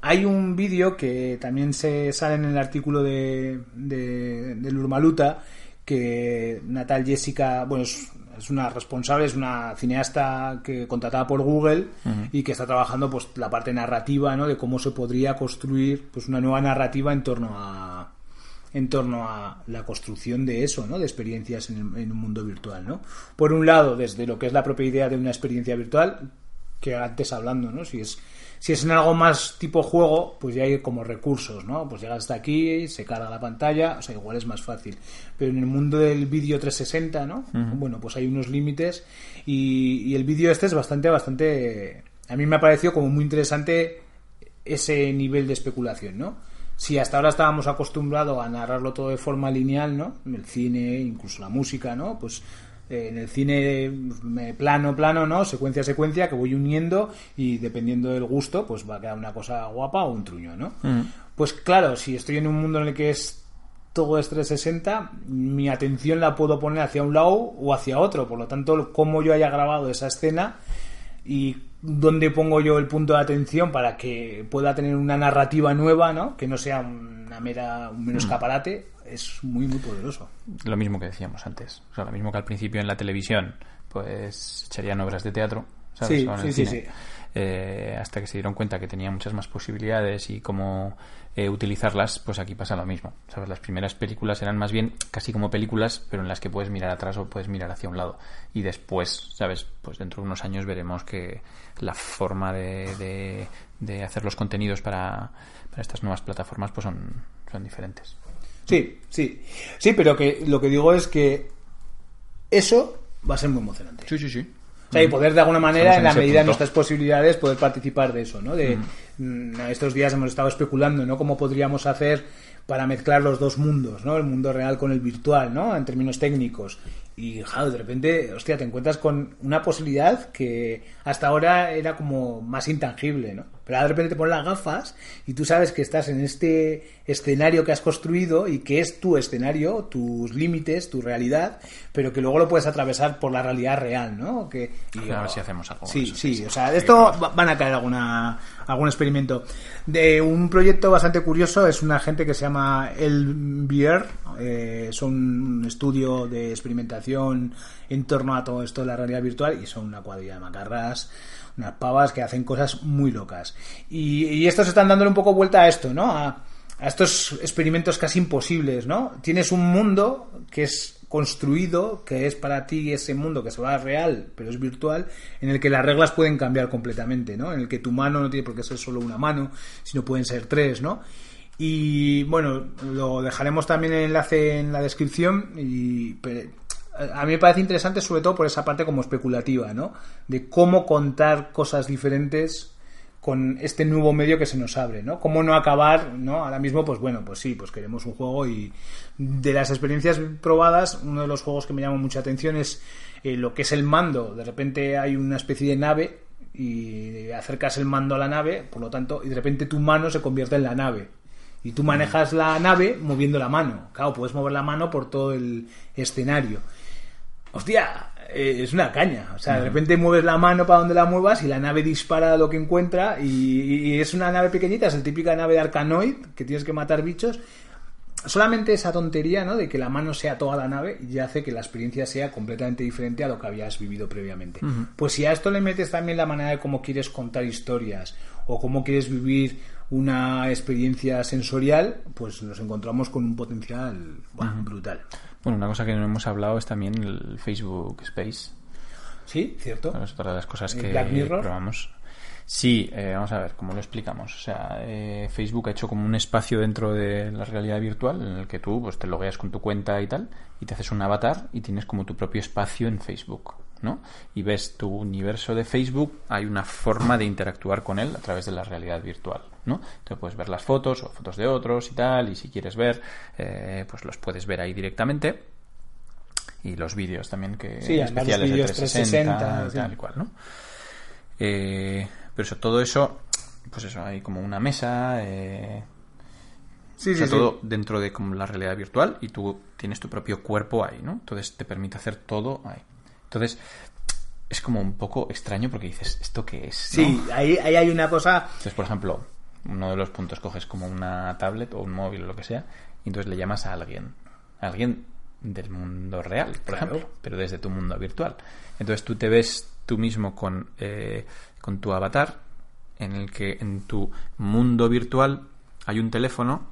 Hay un vídeo que también se sale en el artículo de, de, del Urmaluta que Natal Jessica, bueno, es, es una responsable, es una cineasta que contratada por Google y que está trabajando pues la parte narrativa, ¿no? De cómo se podría construir pues una nueva narrativa en torno a en torno a la construcción de eso, ¿no? De experiencias en, en un mundo virtual, ¿no? Por un lado, desde lo que es la propia idea de una experiencia virtual, que antes hablando, ¿no? Si es si es en algo más tipo juego, pues ya hay como recursos, ¿no? Pues llegas hasta aquí, se carga la pantalla, o sea, igual es más fácil. Pero en el mundo del vídeo 360, ¿no? Bueno, pues hay unos límites y, y el vídeo este es bastante, bastante... A mí me ha parecido como muy interesante ese nivel de especulación, ¿no? Si hasta ahora estábamos acostumbrados a narrarlo todo de forma lineal, ¿no? El cine, incluso la música, ¿no? Pues eh, en el cine eh, plano, plano, ¿no? Secuencia, secuencia, que voy uniendo y dependiendo del gusto, pues va a quedar una cosa guapa o un truño, ¿no? Pues claro, si estoy en un mundo en el que es todo es 360, mi atención la puedo poner hacia un lado o hacia otro. Por lo tanto, cómo yo haya grabado esa escena y dónde pongo yo el punto de atención para que pueda tener una narrativa nueva, ¿no? Que no sea una mera, un mero escaparate, es muy, muy poderoso. Lo mismo que decíamos antes. O sea, lo mismo que al principio en la televisión, pues echarían obras de teatro, ¿sabes? Sí, O en sí, el sí, cine. sí. Eh, hasta que se dieron cuenta que tenía muchas más posibilidades y cómo eh, utilizarlas, pues aquí pasa lo mismo. ¿Sabes? Las primeras películas eran más bien casi como películas, pero en las que puedes mirar atrás o puedes mirar hacia un lado. Y después, ¿sabes? Pues dentro de unos años veremos que la forma de, de, de hacer los contenidos para, para estas nuevas plataformas pues son, son diferentes. Sí, sí. Sí, pero que lo que digo es que eso va a ser muy emocionante. Sí, sí, sí. O sea, y poder de alguna manera, en en la medida de nuestras posibilidades, poder participar de eso, ¿no? De, mm, estos días hemos estado especulando, ¿no? Cómo podríamos hacer para mezclar los dos mundos, ¿no? El mundo real con el virtual, ¿no? En términos técnicos. Y, claro, de repente, hostia, te encuentras con una posibilidad que hasta ahora era como más intangible, ¿no? Pero ahora de repente te pones las gafas y tú sabes que estás en este escenario que has construido y que es tu escenario, tus límites, tu realidad, pero que luego lo puedes atravesar por la realidad real, ¿no? Que, y, A ver si hacemos algo Sí, eso, sí, o sea, de esto van a caer alguna, algún experimento. De un proyecto bastante curioso es una gente que se llama El Bier, eh, son un estudio de experimentación en torno a todo esto de la realidad virtual y son una cuadrilla de macarras, unas pavas que hacen cosas muy locas. Y, estos están dándole un poco vuelta a esto, ¿no? A, estos experimentos casi imposibles, ¿no? Tienes un mundo que es construido, que es para ti ese mundo que se va real, pero es virtual, en el que las reglas pueden cambiar completamente, ¿no? En el que tu mano no tiene por qué ser solo una mano, sino pueden ser tres, ¿no? Y bueno, lo dejaremos también el enlace en la descripción y a mí me parece interesante sobre todo por esa parte como especulativa, ¿no? De cómo contar cosas diferentes con este nuevo medio que se nos abre, ¿no? Cómo no acabar, ¿no? Ahora mismo, pues bueno, pues sí, pues queremos un juego y de las experiencias probadas, uno de los juegos que me llama mucha atención es eh, lo que es el mando. De repente hay una especie de nave y acercas el mando a la nave, por lo tanto, y de repente tu mano se convierte en la nave. Y tú manejas la nave moviendo la mano. Claro, puedes mover la mano por todo el escenario. Hostia, eh, es una caña. O sea, de repente mueves la mano para donde la muevas y la nave dispara lo que encuentra. Y, y es una nave pequeñita, es el típica nave de Arcanoid que tienes que matar bichos. Solamente esa tontería, ¿no? De que la mano sea toda la nave ya hace que la experiencia sea completamente diferente a lo que habías vivido previamente. Pues si a esto le metes también la manera de cómo quieres contar historias o cómo quieres vivir una experiencia sensorial, pues nos encontramos con un potencial brutal. Bueno, una cosa que no hemos hablado es también el Facebook Space. Sí, cierto. Es otra de las cosas ¿El que Black Mirror? probamos. Sí, eh, vamos a ver cómo lo explicamos. O sea, eh, Facebook ha hecho como un espacio dentro de la realidad virtual en el que tú pues, te logueas con tu cuenta y tal, y te haces un avatar y tienes como tu propio espacio en Facebook, ¿no? Y ves tu universo de Facebook, hay una forma de interactuar con él a través de la realidad virtual, ¿no? Entonces puedes ver las fotos o fotos de otros y tal, y si quieres ver, eh, pues los puedes ver ahí directamente. Y los vídeos también que Sí, especiales de vídeos 360, 360, y sí. tal y cual, ¿no? Eh, pero eso, todo eso, pues eso, hay como una mesa, eh, Sí, o sea, sí, sí. todo dentro de como la realidad virtual y tú tienes tu propio cuerpo ahí, ¿no? Entonces te permite hacer todo ahí. Entonces es como un poco extraño porque dices, ¿esto qué es? no? Sí, ahí, ahí hay una cosa. Entonces, por ejemplo, uno de los puntos coges como una tablet o un móvil o lo que sea y entonces le llamas a alguien. A alguien del mundo real, por Claro. ejemplo, pero desde tu mundo virtual. Entonces tú te ves tú mismo con, eh, con tu avatar en el que en tu mundo virtual hay un teléfono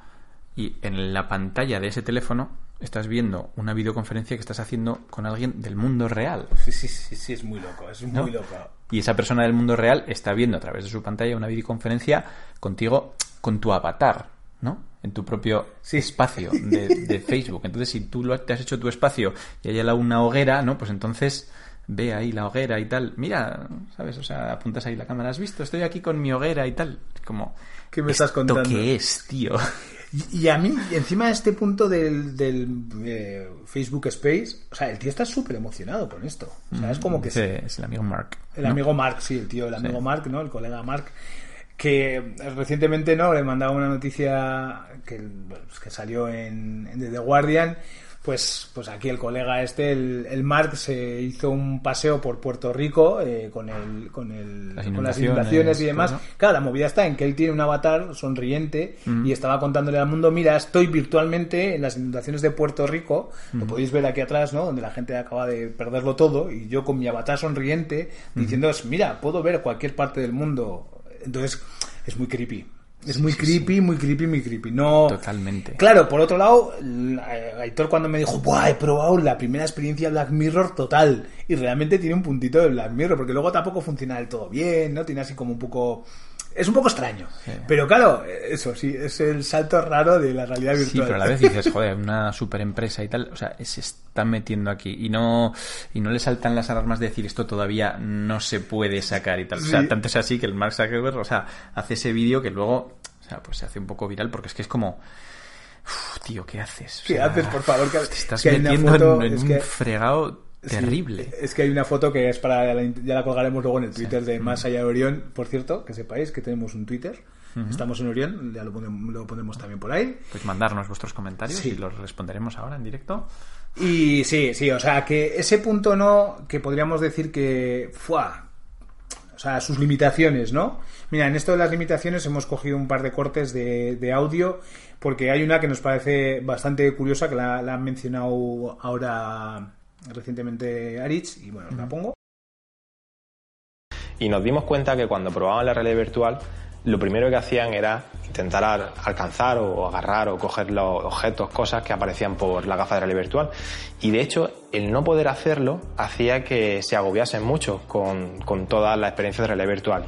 y en la pantalla de ese teléfono estás viendo una videoconferencia que estás haciendo con alguien del mundo real. Sí, sí, sí, sí, es muy loco, es ¿no? muy loco. Y esa persona del mundo real está viendo a través de su pantalla una videoconferencia contigo, con tu avatar, ¿no? En tu propio Sí. espacio de, de <laughs> Facebook. Entonces, si tú lo, te has hecho tu espacio y hay una hoguera, ¿no? Pues entonces ve ahí la hoguera y tal. Mira, ¿sabes? O sea, apuntas ahí la cámara. ¿Has visto? Estoy aquí con mi hoguera y tal. Como, ¿Qué me estás ¿esto contando? qué es, tío? <laughs> Y, y a mí, encima de este punto del, del eh, Facebook Space, o sea, el tío está súper emocionado con esto. O sea, es como que Ese es el amigo Mark. El ¿no? amigo Mark, sí, el tío, el amigo Sí. Mark, ¿no? El colega Mark, que recientemente, ¿no? Le mandaba una noticia que, pues que salió en, en The Guardian. Pues, pues aquí el colega este, el, el Mark, se hizo un paseo por Puerto Rico eh, con, el, con, el, Las con las inundaciones, y demás. Claro, la movida está en que él tiene un avatar sonriente y estaba contándole al mundo, mira, estoy virtualmente en las inundaciones de Puerto Rico, lo podéis ver aquí atrás, ¿no? Donde la gente acaba de perderlo todo y yo con mi avatar sonriente diciendo, mira, puedo ver cualquier parte del mundo. Entonces, es muy creepy. Es muy creepy, muy creepy, muy creepy. No, Totalmente. Claro, por otro lado, Aitor cuando me dijo, Buah, he probado la primera experiencia Black Mirror total. Y realmente tiene un puntito de Black Mirror, porque luego tampoco funciona del todo bien, ¿no? Tiene así como un poco... Es un poco extraño. Pero claro, eso sí, es el salto raro de la realidad virtual. Sí, pero a la vez dices, <laughs> joder, una super empresa y tal, o sea, se están metiendo aquí y no y no le saltan las alarmas de decir esto todavía no se puede sacar y tal. O sea, tanto es así que el Mark Zuckerberg, o sea, hace ese vídeo que luego, o sea, pues se hace un poco viral porque es que es como "Uf, tío, ¿qué haces? O ¿Qué haces, por favor? Que- Te estás que metiendo foto, en, en es un que- fregado Sí, terrible. es que hay una foto que es para la- ya la colgaremos luego en el Twitter de Más allá de Orión, por cierto, que sepáis que tenemos un Twitter. Estamos en Orión, ya lo ponemos, lo ponemos también por ahí. Pues mandarnos vuestros comentarios Sí. y los responderemos ahora en directo. Y sí, sí, o sea, que ese punto no, que podríamos decir que fuá, o sea, sus limitaciones, ¿no? Mira, en esto de las limitaciones hemos cogido un par de cortes de, de audio, porque hay una que nos parece bastante curiosa, que la, la han mencionado ahora recientemente Aritz, y bueno, os la pongo. Y nos dimos cuenta que cuando probaban la realidad virtual, lo primero que hacían era intentar al- alcanzar o agarrar o coger los objetos, cosas que aparecían por la gafa de realidad virtual. Y de hecho, el no poder hacerlo hacía que se agobiasen mucho con, con toda la experiencia de realidad virtual.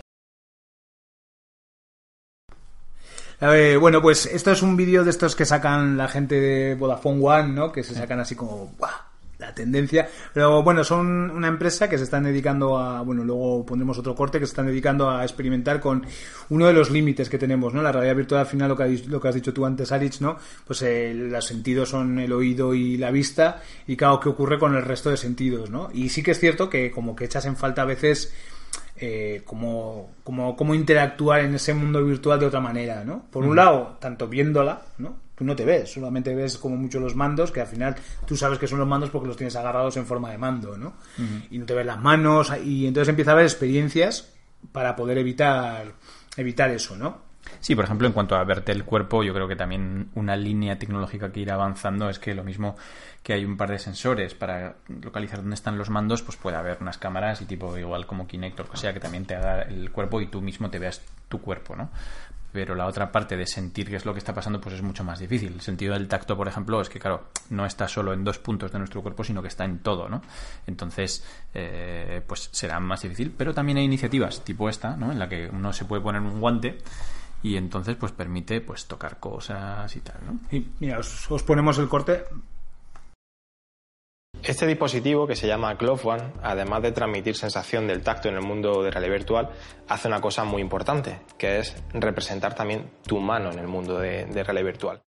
Eh, bueno, pues esto es un vídeo de estos que sacan la gente de Vodafone One, ¿no? Que se sacan así como ¡buah! La tendencia. Pero bueno, son una empresa que se están dedicando a, bueno, luego pondremos otro corte, que se están dedicando a experimentar con uno de los límites que tenemos, ¿no? La realidad virtual al final, lo que, has- lo que has dicho tú antes, Aritz, ¿no? Pues eh, los sentidos son el oído y la vista, y claro, ¿qué ocurre con el resto de sentidos, ¿no? Y sí que es cierto que como que echas en falta a veces eh, cómo, cómo, cómo interactuar en ese mundo virtual de otra manera, ¿no? Por Mm. un lado, tanto viéndola, ¿no? Tú no te ves, solamente ves como mucho los mandos, que al final tú sabes que son los mandos porque los tienes agarrados en forma de mando, ¿no? Y no te ves las manos, y entonces empieza a haber experiencias para poder evitar, evitar eso, ¿no? Sí, por ejemplo, en cuanto a verte el cuerpo, yo creo que también una línea tecnológica que irá avanzando es que lo mismo que hay un par de sensores para localizar dónde están los mandos, pues puede haber unas cámaras y tipo igual como Kinect o lo que sea, que también te haga el cuerpo y tú mismo te veas tu cuerpo, ¿no? Pero la otra parte de sentir qué es lo que está pasando, pues es mucho más difícil. El sentido del tacto, por ejemplo, es que, claro, no está solo en dos puntos de nuestro cuerpo, sino que está en todo, ¿no? Entonces, eh, pues será más difícil. Pero también hay iniciativas tipo esta, ¿no? En la que uno se puede poner un guante y entonces pues permite pues tocar cosas y tal, ¿no? Y mira, os, os ponemos el corte. Este dispositivo, que se llama Glove One, además de transmitir sensación del tacto en el mundo de realidad virtual, hace una cosa muy importante, que es representar también tu mano en el mundo de, realidad virtual.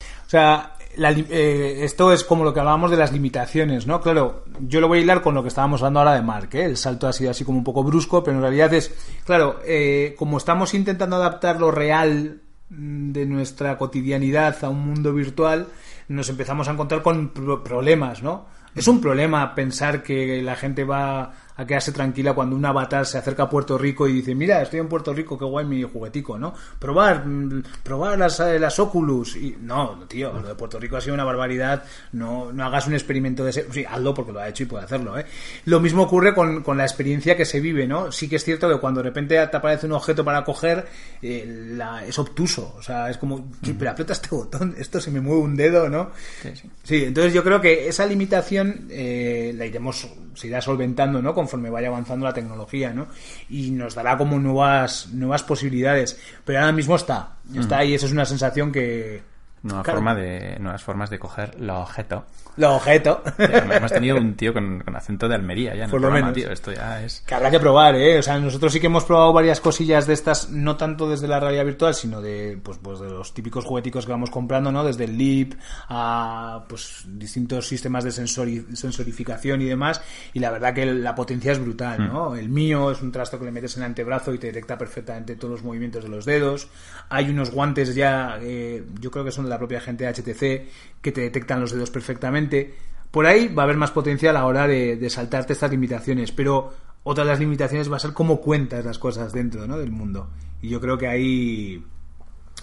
O sea, eh, esto es como lo que hablábamos de las limitaciones, ¿no? Claro, yo lo voy a hilar con lo que estábamos hablando ahora de Mark, ¿eh? El salto ha sido así como un poco brusco, pero en realidad es, claro, eh, como estamos intentando adaptar lo real mm, de nuestra cotidianidad a un mundo virtual, nos empezamos a encontrar con pro- problemas, ¿no? Es un problema pensar que la gente va a quedarse tranquila cuando un avatar se acerca a Puerto Rico y dice, mira, estoy en Puerto Rico, qué guay mi juguetico, ¿no? Probar, mm, probar las, eh, las Oculus. Y, no, tío, lo de Puerto Rico ha sido una barbaridad. No, no hagas un experimento de ese... Sí, hazlo porque lo ha hecho y puede hacerlo, ¿eh? Lo mismo ocurre con, con la experiencia que se vive, ¿no? Sí que es cierto que cuando de repente te aparece un objeto para coger, eh, la- es obtuso. O sea, es como, "Sí, pero aprieta este botón, esto se me mueve un dedo, ¿no? Sí, sí. Sí, entonces yo creo que esa limitación eh, la iremos, se irá solventando, ¿no? Conforme vaya avanzando la tecnología, ¿no? Y nos dará como nuevas, nuevas posibilidades. Pero ahora mismo está, está ahí, eso es una sensación que... Nueva Claro. forma de, nuevas formas de coger los objetos. Los objetos. <laughs> Hemos tenido un tío con, con acento de Almería ya en Por el lo programa, menos. tío. Esto ya es... Que habrá que probar, ¿eh? O sea, nosotros sí que hemos probado varias cosillas de estas, no tanto desde la realidad virtual, sino de, pues, pues de los típicos jugueticos que vamos comprando, ¿no? Desde el LIP a, pues, distintos sistemas de sensori- sensorificación y demás. Y la verdad que la potencia es brutal, ¿no? El mío es un trasto que le metes en el antebrazo y te detecta perfectamente todos los movimientos de los dedos. Hay unos guantes ya, eh, yo creo que son la propia gente de HTC, que te detectan los dedos perfectamente. Por ahí va a haber más potencia a la hora de, de saltarte estas limitaciones, pero otra de las limitaciones va a ser cómo cuentas las cosas dentro ¿no? del mundo. Y yo creo que ahí,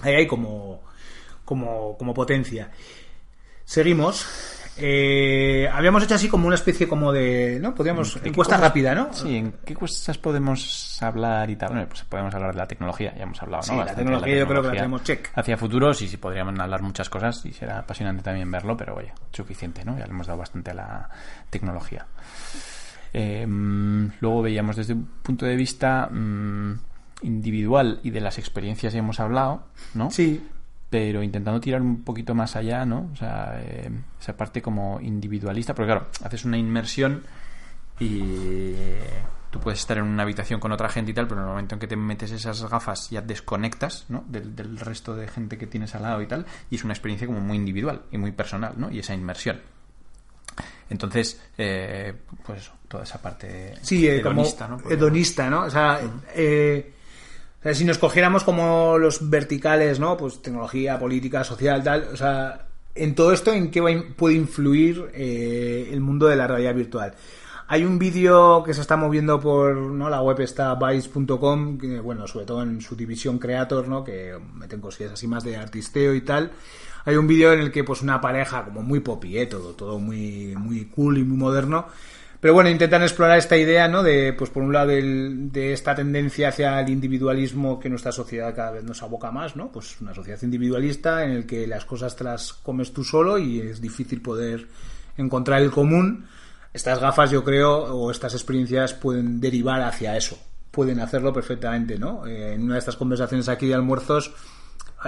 ahí hay como, como, como potencia. Seguimos. Eh, habíamos hecho así como una especie como de, ¿no? Podríamos, ¿De qué encuesta cosas- rápida, ¿no? Sí, ¿en qué cosas podemos hablar y tal? Bueno, pues podemos hablar de la tecnología, ya hemos hablado, ¿no? Sí, la tecnología yo creo que la tenemos check. Hacia futuro sí, sí, podríamos hablar muchas cosas y será apasionante también verlo, pero oye, suficiente, ¿no? Ya le hemos dado bastante a la tecnología. Eh, mm, luego veíamos desde un punto de vista mm, individual y de las experiencias ya hemos hablado, ¿no? Sí, pero intentando tirar un poquito más allá, ¿no? O sea, eh, esa parte como individualista, porque claro, haces una inmersión y tú puedes estar en una habitación con otra gente y tal, pero en el momento en que te metes esas gafas ya desconectas, ¿no? Del, del resto de gente que tienes al lado y tal, y es una experiencia como muy individual y muy personal, ¿no? Y esa inmersión. Entonces, eh, pues eso, toda esa parte Sí, eh, hedonista, como ¿no? Hedonista, ¿no? O sea, eh, o sea, si nos cogiéramos como los verticales, ¿no? Pues tecnología, política, social, tal, o sea, en todo esto, ¿en qué puede influir eh, el mundo de la realidad virtual? Hay un vídeo que se está moviendo por, ¿no? La web está vice.com, bueno, sobre todo en su división Creator, ¿no? Que meten cosillas así más de artisteo y tal. Hay un vídeo en el que, pues, una pareja como muy popi, ¿eh? Todo, todo muy, muy cool y muy moderno. Pero bueno, intentan explorar esta idea, ¿no? De, pues por un lado, del- de esta tendencia hacia el individualismo que nuestra sociedad cada vez nos aboca más, ¿no? Pues una sociedad individualista en el que las cosas te las comes tú solo y es difícil poder encontrar el común. Estas gafas, yo creo, o estas experiencias pueden derivar hacia eso. Pueden hacerlo perfectamente, ¿no? Eh, en una de estas conversaciones aquí de almuerzos,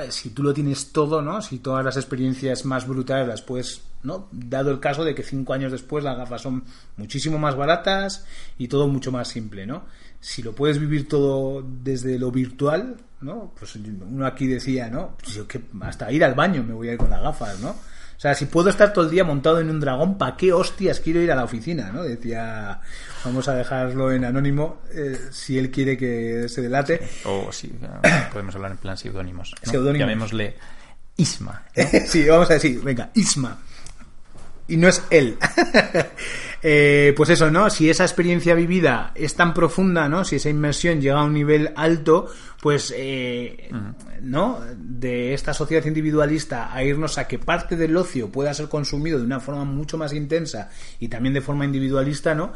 si tú lo tienes todo, ¿no? Si todas las experiencias más brutales las puedes, ¿no? Dado el caso de que cinco años después las gafas son muchísimo más baratas y todo mucho más simple, ¿no? Si lo puedes vivir todo desde lo virtual, ¿no? Pues uno aquí decía, ¿no? Pues yo que hasta ir al baño me voy a ir con las gafas, ¿no? O sea, si puedo estar todo el día montado en un dragón, ¿para qué hostias quiero ir a la oficina? ¿no? Decía, vamos a dejarlo en anónimo eh, si él quiere que se delate. O sí, <coughs> podemos hablar en plan seudónimos. ¿no? Seudónimos. Llamémosle Isma. ¿no? <laughs> sí, vamos a decir, venga, Isma. Y no es él. <laughs> Eh, pues eso, ¿no? Si esa experiencia vivida es tan profunda, ¿no? Si esa inmersión llega a un nivel alto, pues, eh, ¿no? De esta sociedad individualista a irnos a que parte del ocio pueda ser consumido de una forma mucho más intensa y también de forma individualista, ¿no?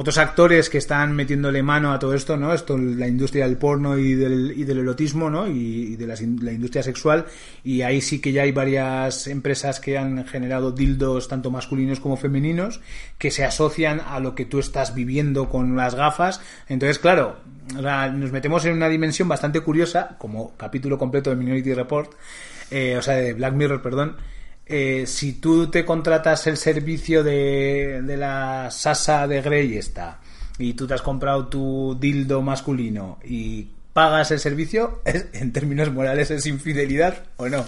Otros actores que están metiéndole mano a todo esto, ¿no? Esto, la industria del porno y del, y del erotismo, ¿no? Y, de las la industria sexual. Y ahí sí que ya hay varias empresas que han generado dildos tanto masculinos como femeninos que se asocian a lo que tú estás viviendo con las gafas. Entonces, claro, nos metemos en una dimensión bastante curiosa, como capítulo completo de Minority Report, eh, o sea, de Black Mirror, perdón. Eh, si tú te contratas el servicio de, de la Sasa de Grey esta y tú te has comprado tu dildo masculino y pagas el servicio, <laughs> ¿es- en términos morales es infidelidad o no?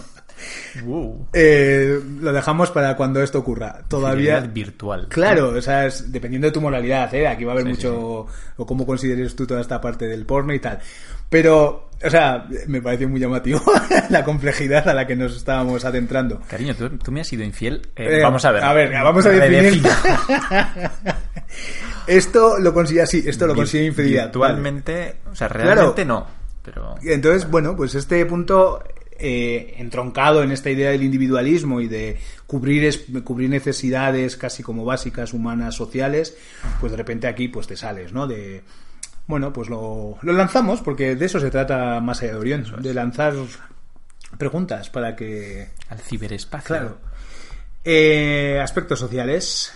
Wow. Eh, lo dejamos para cuando esto ocurra. Todavía Fidelidad virtual. Claro, o sea, es- dependiendo de tu moralidad, ¿eh? Aquí va a haber Sí, mucho, o cómo consideres tú toda esta parte del porno y tal. Pero, o sea, me pareció muy llamativo <laughs> la complejidad a la que nos estábamos adentrando. Cariño, ¿tú, tú me has sido infiel. Eh, Eh, vamos a ver. A ver, vamos a definir. <laughs> Esto lo considera así, esto lo considera infidelidad. Virtualmente, o sea, Claro. realmente no. Pero. Entonces, bueno, pues este punto eh, entroncado en esta idea del individualismo y de cubrir, es- cubrir necesidades casi como básicas, humanas, sociales, pues de repente aquí pues te sales, ¿no? De, bueno, pues lo, lo lanzamos porque de eso se trata más allá de Orión, de lanzar preguntas para que al ciberespacio. Claro. Eh, aspectos sociales.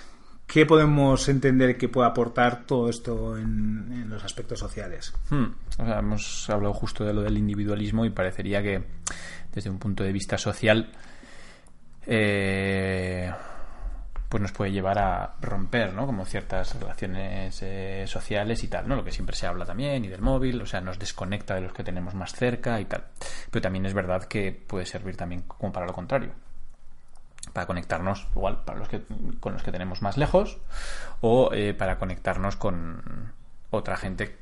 ¿Qué podemos entender que puede aportar todo esto en, en los aspectos sociales? Hmm. O sea, hemos hablado justo de lo del individualismo y parecería que desde un punto de vista social eh, pues nos puede llevar a romper, ¿no? Como ciertas relaciones eh, sociales y tal, ¿no? Lo que siempre se habla también y del móvil, o sea, nos desconecta de los que tenemos más cerca y tal. Pero también es verdad que puede servir también como para lo contrario para conectarnos igual para los que con los que tenemos más lejos o eh, para conectarnos con otra gente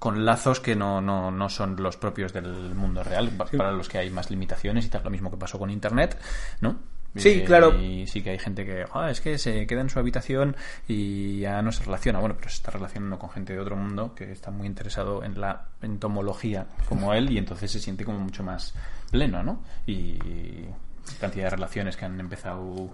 con lazos que no, no, no son los propios del mundo real pa- para los que hay más limitaciones y tal lo mismo que pasó con internet no Sí, claro. y sí que hay gente que "Ah, es que se queda en su habitación y ya no se relaciona bueno pero se está relacionando con gente de otro mundo que está muy interesado en la entomología como él y entonces se siente como mucho más pleno no y cantidad de relaciones que han empezado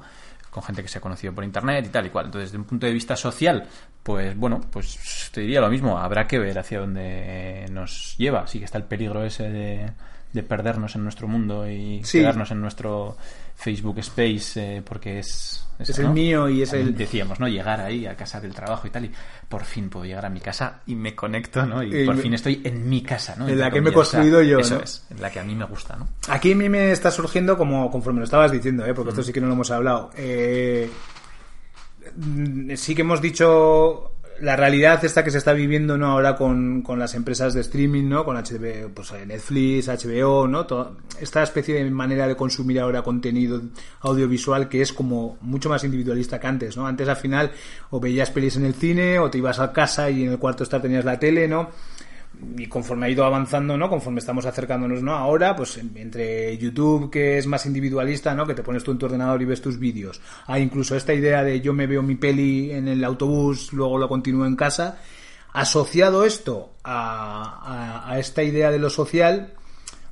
con gente que se ha conocido por internet y tal y cual. Entonces, desde un punto de vista social, pues bueno, pues te diría lo mismo. Habrá que ver hacia dónde nos lleva. Sí que está el peligro ese de, de perdernos en nuestro mundo y Sí. quedarnos en nuestro Facebook Space eh, porque es... eso, Es el ¿no? mío y es el- Decíamos, ¿no? Llegar ahí a casa del trabajo y tal y por fin puedo llegar a mi casa y me conecto, ¿no? Y, Y por me- fin estoy en mi casa, ¿no? en la que me he comillas. O sea, construido yo, Eso ¿no? es, en la que a mí me gusta, ¿no? Aquí a mí me está surgiendo como conforme lo estabas diciendo, ¿eh? porque esto sí que no lo hemos hablado. Eh, mm, sí que hemos dicho la realidad esta que se está viviendo no ahora con, con las empresas de streaming, ¿no? Con HBO, pues eh, Netflix, HBO, ¿no? Todo- esta especie de manera de consumir ahora contenido audiovisual que es como mucho más individualista que antes, ¿no? Antes al final o veías pelis en el cine o te ibas a casa y en el cuarto estar tenías la tele, ¿no? Y conforme ha ido avanzando, ¿no? Conforme estamos acercándonos, ¿no? Ahora, pues entre YouTube, que es más individualista, ¿no? Que te pones tú en tu ordenador y ves tus vídeos. Hay incluso esta idea de yo me veo mi peli en el autobús, luego lo continúo en casa. Asociado esto a, a- a esta idea de lo social,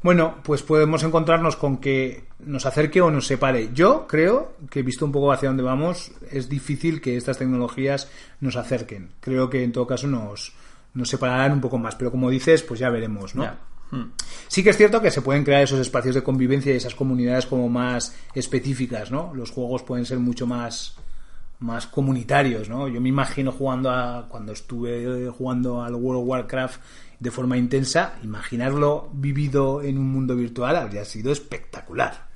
bueno, pues podemos encontrarnos con que nos acerque o nos separe. Yo creo que, visto un poco hacia dónde vamos, es difícil que estas tecnologías nos acerquen. Creo que en todo caso nos, nos separarán un poco más. Pero como dices, pues ya veremos, ¿no? Ya. Hmm. Sí que es cierto que se pueden crear esos espacios de convivencia y esas comunidades como más específicas, ¿no? Los juegos pueden ser mucho más más comunitarios, ¿no? Yo me imagino jugando a cuando estuve jugando al World of Warcraft de forma intensa, imaginarlo vivido en un mundo virtual habría sido espectacular.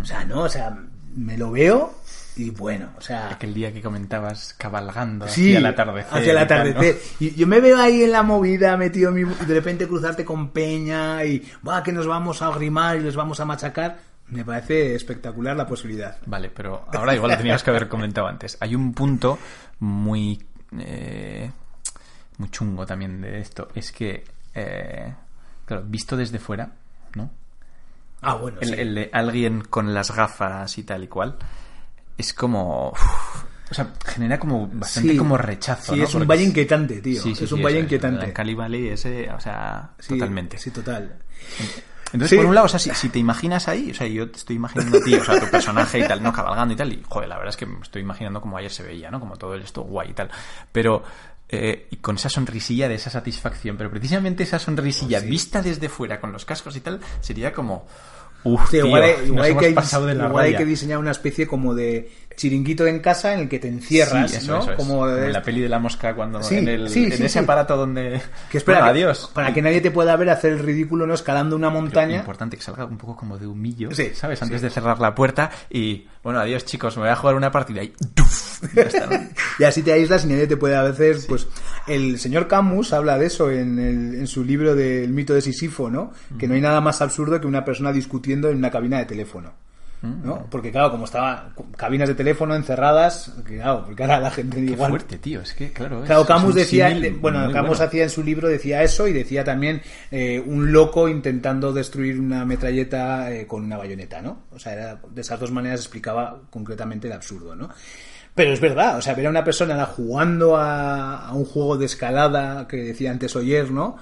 O sea, ¿no? O sea, me lo veo y bueno, o sea, Aquel día que comentabas cabalgando Sí, hacia el atardecer. Hacia el atardecer. Y yo me veo ahí en la movida metido mi- y de repente cruzarte con Peña y va que nos vamos a grimar y les vamos a machacar. Me parece espectacular la posibilidad. Vale, pero ahora igual lo tenías que haber comentado antes. Hay un punto muy. eh, muy chungo también de esto. Es que. eh, claro, visto desde fuera, ¿no? Ah, bueno, el, sí. el de alguien con las gafas y tal y cual. Es como. uf, o sea, genera como bastante Sí. como rechazo. Sí, ¿no? es un Porque valle inquietante, tío. Sí, sí, es un valle inquietante. El Valley ese, o sea, Sí, totalmente. Sí, total. Entonces, por un lado, o sea, si, si te imaginas ahí, o sea, yo te estoy imaginando a ti, o sea, tu personaje y tal, ¿no? Cabalgando y tal, y joder, la verdad es que me estoy imaginando como ayer se veía, ¿no? Como todo esto guay y tal. Pero, eh, y con esa sonrisilla de esa satisfacción, pero precisamente esa sonrisilla vista desde fuera con los cascos y tal, sería como. Uf, tío, igual, hay- igual igual que diseñar una especie como de chiringuito en casa en el que te encierras, Sí, eso, ¿no? eso es. Como, en la peli de la mosca cuando Sí, en, el, sí, en ese aparato donde <laughs> que espera, Bueno, que- adiós para que nadie te pueda ver hacer el ridículo, ¿no? Escalando una montaña. importante que salga un poco como de humillo, Sí, ¿sabes? Antes de cerrar la puerta y, bueno, adiós chicos, me voy a jugar una partida y ¡tuf! Ya está, ¿no? <laughs> Y así te aíslas y nadie te puede hacer, pues, el señor Camus habla de eso en, el- en su libro del mito de Sisifo, ¿no? Que no hay nada más absurdo que una persona discutiendo en una cabina de teléfono. ¿No? Porque claro, como estaba cabinas de teléfono encerradas, claro, porque ahora la gente Qué igual fuerte, tío, es que, claro, es- Claro, Camus decía, de- bueno, Camus bueno. hacía en su libro decía eso y decía también eh, un loco intentando destruir una metralleta eh, con una bayoneta, ¿no? O sea, era- de esas dos maneras explicaba concretamente el absurdo, ¿no? Pero es verdad, o sea, ver a una persona jugando a, a un juego de escalada que decía antes Oyer, ¿no?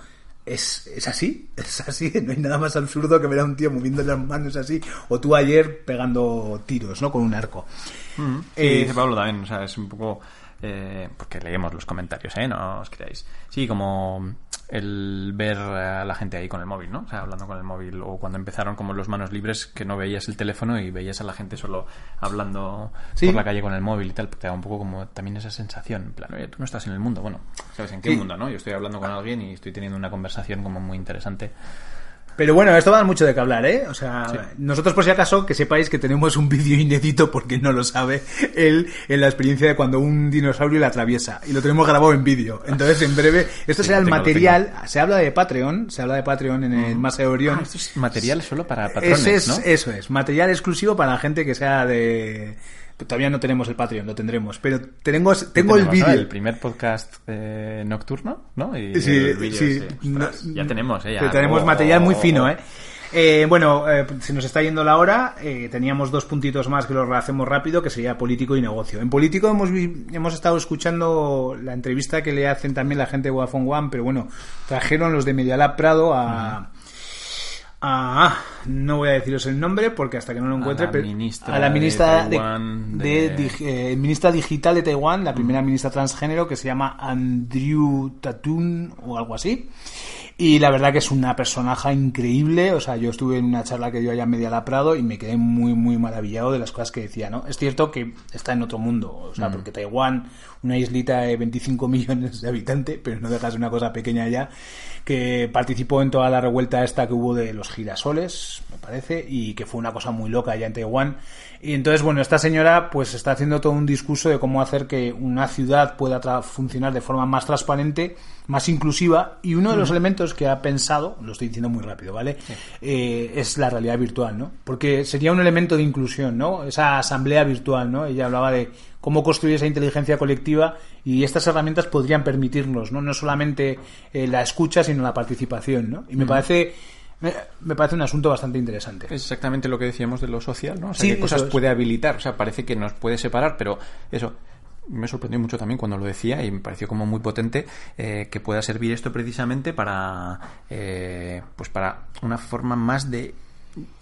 Es, es así, <laughs> es así, no hay nada más absurdo que ver a un tío moviendo las manos así, o tú ayer pegando tiros, ¿no? Con un arco. Mm, sí, Eh, dice Pablo también, o sea, es un poco... eh, porque leemos los comentarios, ¿eh? No os creáis. Sí, como el ver a la gente ahí con el móvil, ¿no? O sea, hablando con el móvil. O cuando empezaron como los manos libres, que no veías el teléfono y veías a la gente solo hablando Sí. por la calle con el móvil y tal. Te da un poco como también esa sensación. En plan, oye, tú no estás en el mundo. Bueno, ¿sabes en qué Sí. mundo, no? Yo estoy hablando con alguien y estoy teniendo una conversación como muy interesante. Pero bueno, esto da mucho de qué hablar, ¿eh? O sea, nosotros por si acaso que sepáis que tenemos un vídeo inédito, porque no lo sabe, él en la experiencia de cuando un dinosaurio la atraviesa. Y lo tenemos grabado en vídeo. Entonces, en breve, esto Sí, será el tengo, material. Se habla de Patreon, se habla de Patreon en el Más de Orión. Ah, esto es material solo para patrones, es, ¿no? Eso es, material exclusivo para la gente que sea de... Todavía no tenemos el Patreon, lo tendremos, pero tengo, tengo el Tenemos, ¿no? vídeo. El primer podcast eh, nocturno, ¿no? Y Sí, el vídeo sí. Ostras, No- ya tenemos, ¿eh? Ya. tenemos Oh, material muy oh, fino, oh. ¿eh? Eh, bueno, eh, se nos está yendo la hora. eh, teníamos dos puntitos más que los hacemos rápido, que sería político y negocio. En político hemos, hemos estado escuchando la entrevista que le hacen también la gente de Vodafone One, pero bueno, trajeron los de Medialab Prado a... a- no voy a deciros el nombre porque hasta que no lo A encuentre, la pero- ministra a la ministra de, Taiwán, de de- dig- eh, ministra digital de Taiwán, la primera ministra transgénero que se llama Andrew Tatun o algo así. Y la verdad que es una personaje increíble. O sea, yo estuve en una charla que dio allá en Media La Prado y me quedé muy, muy maravillado de las cosas que decía, ¿no? Es cierto que está en otro mundo. O sea, porque Taiwán, una islita de 25 <laughs> millones de habitantes, pero no dejas una cosa pequeña ya, que participó en toda la revuelta esta que hubo de los girasoles, me parece, y que fue una cosa muy loca allá en Taiwán. Y entonces, bueno, esta señora pues está haciendo todo un discurso de cómo hacer que una ciudad pueda tra- funcionar de forma más transparente, más inclusiva, y uno de los elementos que ha pensado, lo estoy diciendo muy rápido, ¿vale? Eh, es la realidad virtual, ¿no? Porque sería un elemento de inclusión, ¿no? Esa asamblea virtual, ¿no? Ella hablaba de cómo construir esa inteligencia colectiva y estas herramientas podrían permitirnos, ¿no? No solamente eh, la escucha, sino la participación, ¿no? Y me parece... Me, parece un asunto bastante interesante. Es exactamente lo que decíamos de lo social, ¿no? O sea, Sí, qué cosas es. puede habilitar. O sea, parece que nos puede separar, pero eso me sorprendió mucho también cuando lo decía y me pareció como muy potente eh, que pueda servir esto precisamente para, eh, pues para una forma más de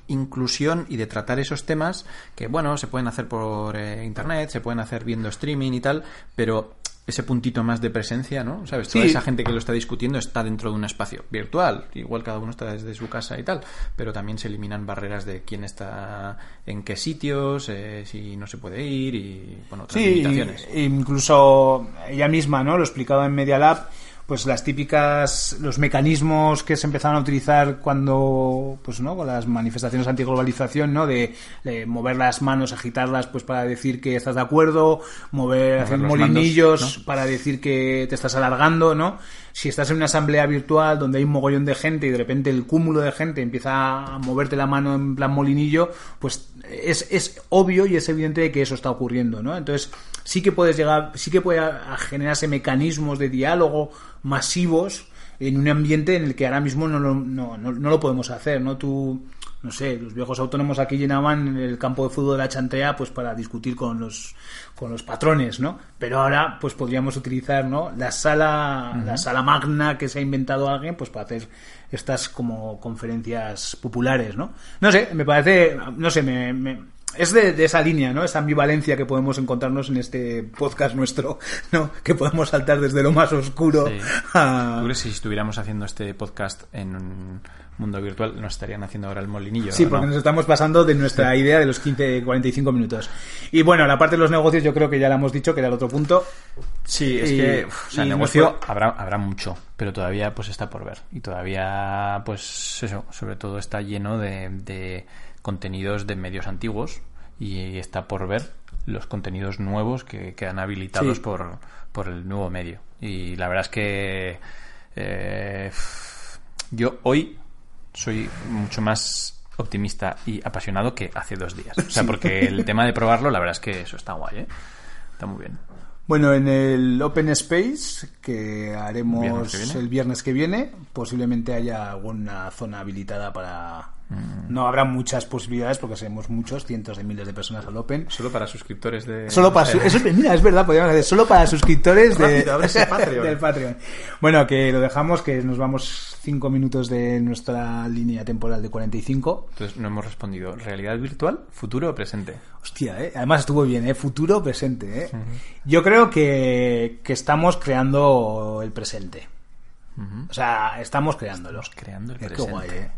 inclusión y de tratar esos temas que, bueno, se pueden hacer por eh, internet, se pueden hacer viendo streaming y tal, pero ese puntito más de presencia, ¿no? ¿Sabes? Toda Sí. esa gente que lo está discutiendo está dentro de un espacio virtual. Igual cada uno está desde su casa y tal, pero también se eliminan barreras de quién está en qué sitios, eh, si no se puede ir y, bueno, otras Sí, limitaciones. incluso ella misma, ¿no? Lo explicaba en Media Lab, pues las típicas, los mecanismos que se empezaron a utilizar cuando, pues, ¿no? Con las manifestaciones antiglobalización, ¿no? De, de mover las manos, agitarlas, pues, para decir que estás de acuerdo, mover, hacer los molinillos mandos, para decir que te estás alargando, ¿no? Si estás en una asamblea virtual donde hay un mogollón de gente y de repente el cúmulo de gente empieza a moverte la mano en plan molinillo, pues es, es obvio y es evidente que eso está ocurriendo, ¿no? Entonces, sí que puedes llegar, sí que puede generarse mecanismos de diálogo masivos en un ambiente en el que ahora mismo no, lo- no, no, no lo podemos hacer, ¿no? Tú, no sé, los viejos autónomos aquí llenaban el campo de fútbol de la chantea pues para discutir con los con los patrones, ¿no? Pero ahora pues podríamos utilizar, ¿no? La sala la sala magna que se ha inventado alguien pues para hacer estas como conferencias populares, ¿no? No sé, me parece, no sé, me, me- es de, de esa línea, ¿no? Esa ambivalencia que podemos encontrarnos en este podcast nuestro, ¿no? Que podemos saltar desde lo más oscuro Sí. a... ¿Tú crees si estuviéramos haciendo este podcast en un mundo virtual nos estarían haciendo ahora el molinillo? Sí, porque no? nos estamos pasando de nuestra idea de los 15, 45 minutos. Y bueno, la parte de los negocios yo creo que ya la hemos dicho, que era el otro punto. Sí, es Y- que uf, o sea, y negocio habrá, habrá mucho, pero todavía pues está por ver. Y todavía, pues eso, sobre todo está lleno de, de contenidos de medios antiguos y está por ver los contenidos nuevos que quedan habilitados Sí. por, por el nuevo medio. Y la verdad es que eh, yo hoy soy mucho más optimista y apasionado que hace dos días. O sea, porque el <laughs> tema de probarlo, la verdad es que eso está guay, ¿eh? Está muy bien. Bueno, en el Open Space, que haremos Viernes que viene. el viernes que viene, posiblemente haya alguna zona habilitada para... No habrá muchas posibilidades porque seremos muchos, cientos de miles de personas al Open. Solo para suscriptores de... Solo para su- eso, mira, es verdad, podríamos hacer solo para suscriptores de, Rápido, <laughs> Patreon. del Patreon. Bueno, que lo dejamos, que nos vamos cinco minutos de nuestra línea temporal de 45. Entonces no hemos respondido. ¿Realidad virtual, futuro o presente? Hostia, ¿eh? además estuvo bien, ¿eh? futuro, presente. ¿eh? Yo creo que, que estamos creando el presente. O sea, estamos creándolo. creando el Qué presente. guay, ¿eh?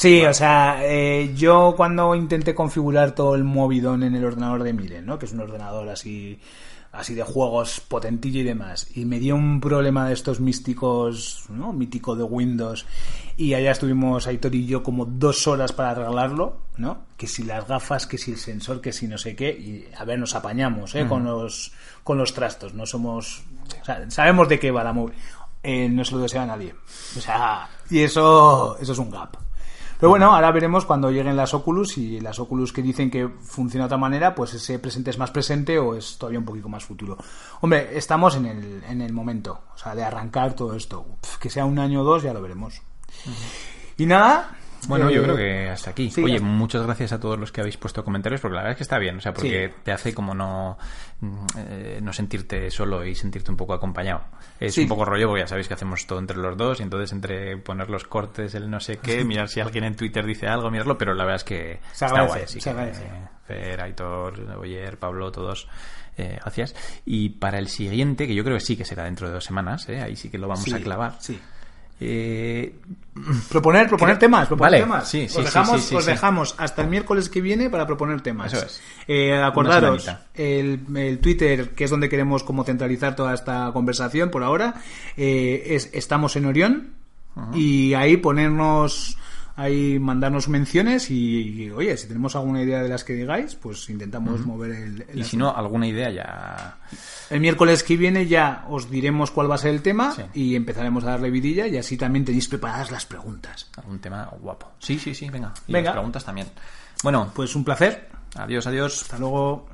Sí, o sea, eh, yo cuando intenté configurar todo el movidón en el ordenador de Miren, ¿no? que es un ordenador así así de juegos potentillo y demás, y me dio un problema de estos místicos, ¿no? mítico de Windows, y allá estuvimos Aitor y yo como dos horas para arreglarlo, ¿no? Que si las gafas, que si el sensor, que si no sé qué, y a ver, nos apañamos, ¿eh? Con los con los trastos, no somos, o sea, sabemos de qué va la móvil, eh, no se lo desea a nadie, o sea, y eso eso es un gap. Pero bueno, ahora veremos cuando lleguen las Oculus y las Oculus que dicen que funciona de otra manera, pues ese presente es más presente o es todavía un poquito más futuro. Hombre, estamos en el, en el momento, o sea, de arrancar todo esto. Pf, Que sea un año o dos, ya lo veremos. Y nada. Bueno, eh, yo creo que hasta aquí. sí, Oye, hasta- muchas gracias a todos los que habéis puesto comentarios, porque la verdad es que está bien, o sea, porque Sí. te hace como no, mm, eh, no sentirte solo y sentirte un poco acompañado. Es Sí. un poco rollo, porque ya sabéis que hacemos todo entre los dos, y entonces entre poner los cortes, el no sé qué, mirar si alguien en Twitter dice algo, mirarlo, pero la verdad es que Se está agradece, guay. así se que, agradece. eh, Fer, Aitor, Oyer, Pablo, todos, eh, gracias. Y para el siguiente, que yo creo que sí que será dentro de dos semanas, eh, ahí sí que lo vamos Sí, a clavar. sí. Eh, Proponer, proponer temas, proponer Vale, temas. sí, sí, os dejamos, sí, sí, sí, os sí. dejamos hasta el miércoles que viene para proponer temas. Eso es. Eh, acordaros, el Twitter, que es donde queremos como centralizar toda esta conversación por ahora, eh, es estamos en Orión y ahí ponernos ahí mandarnos menciones y, y, oye, si tenemos alguna idea de las que digáis, pues intentamos mover el, el y si no, alguna idea ya... el miércoles que viene ya os diremos cuál va a ser el tema Sí. y empezaremos a darle vidilla y así también tenéis preparadas las preguntas. Algún tema guapo. Sí, sí, sí, venga. Y Venga. las preguntas también. Bueno, Pues un placer. adiós, adiós. Hasta luego.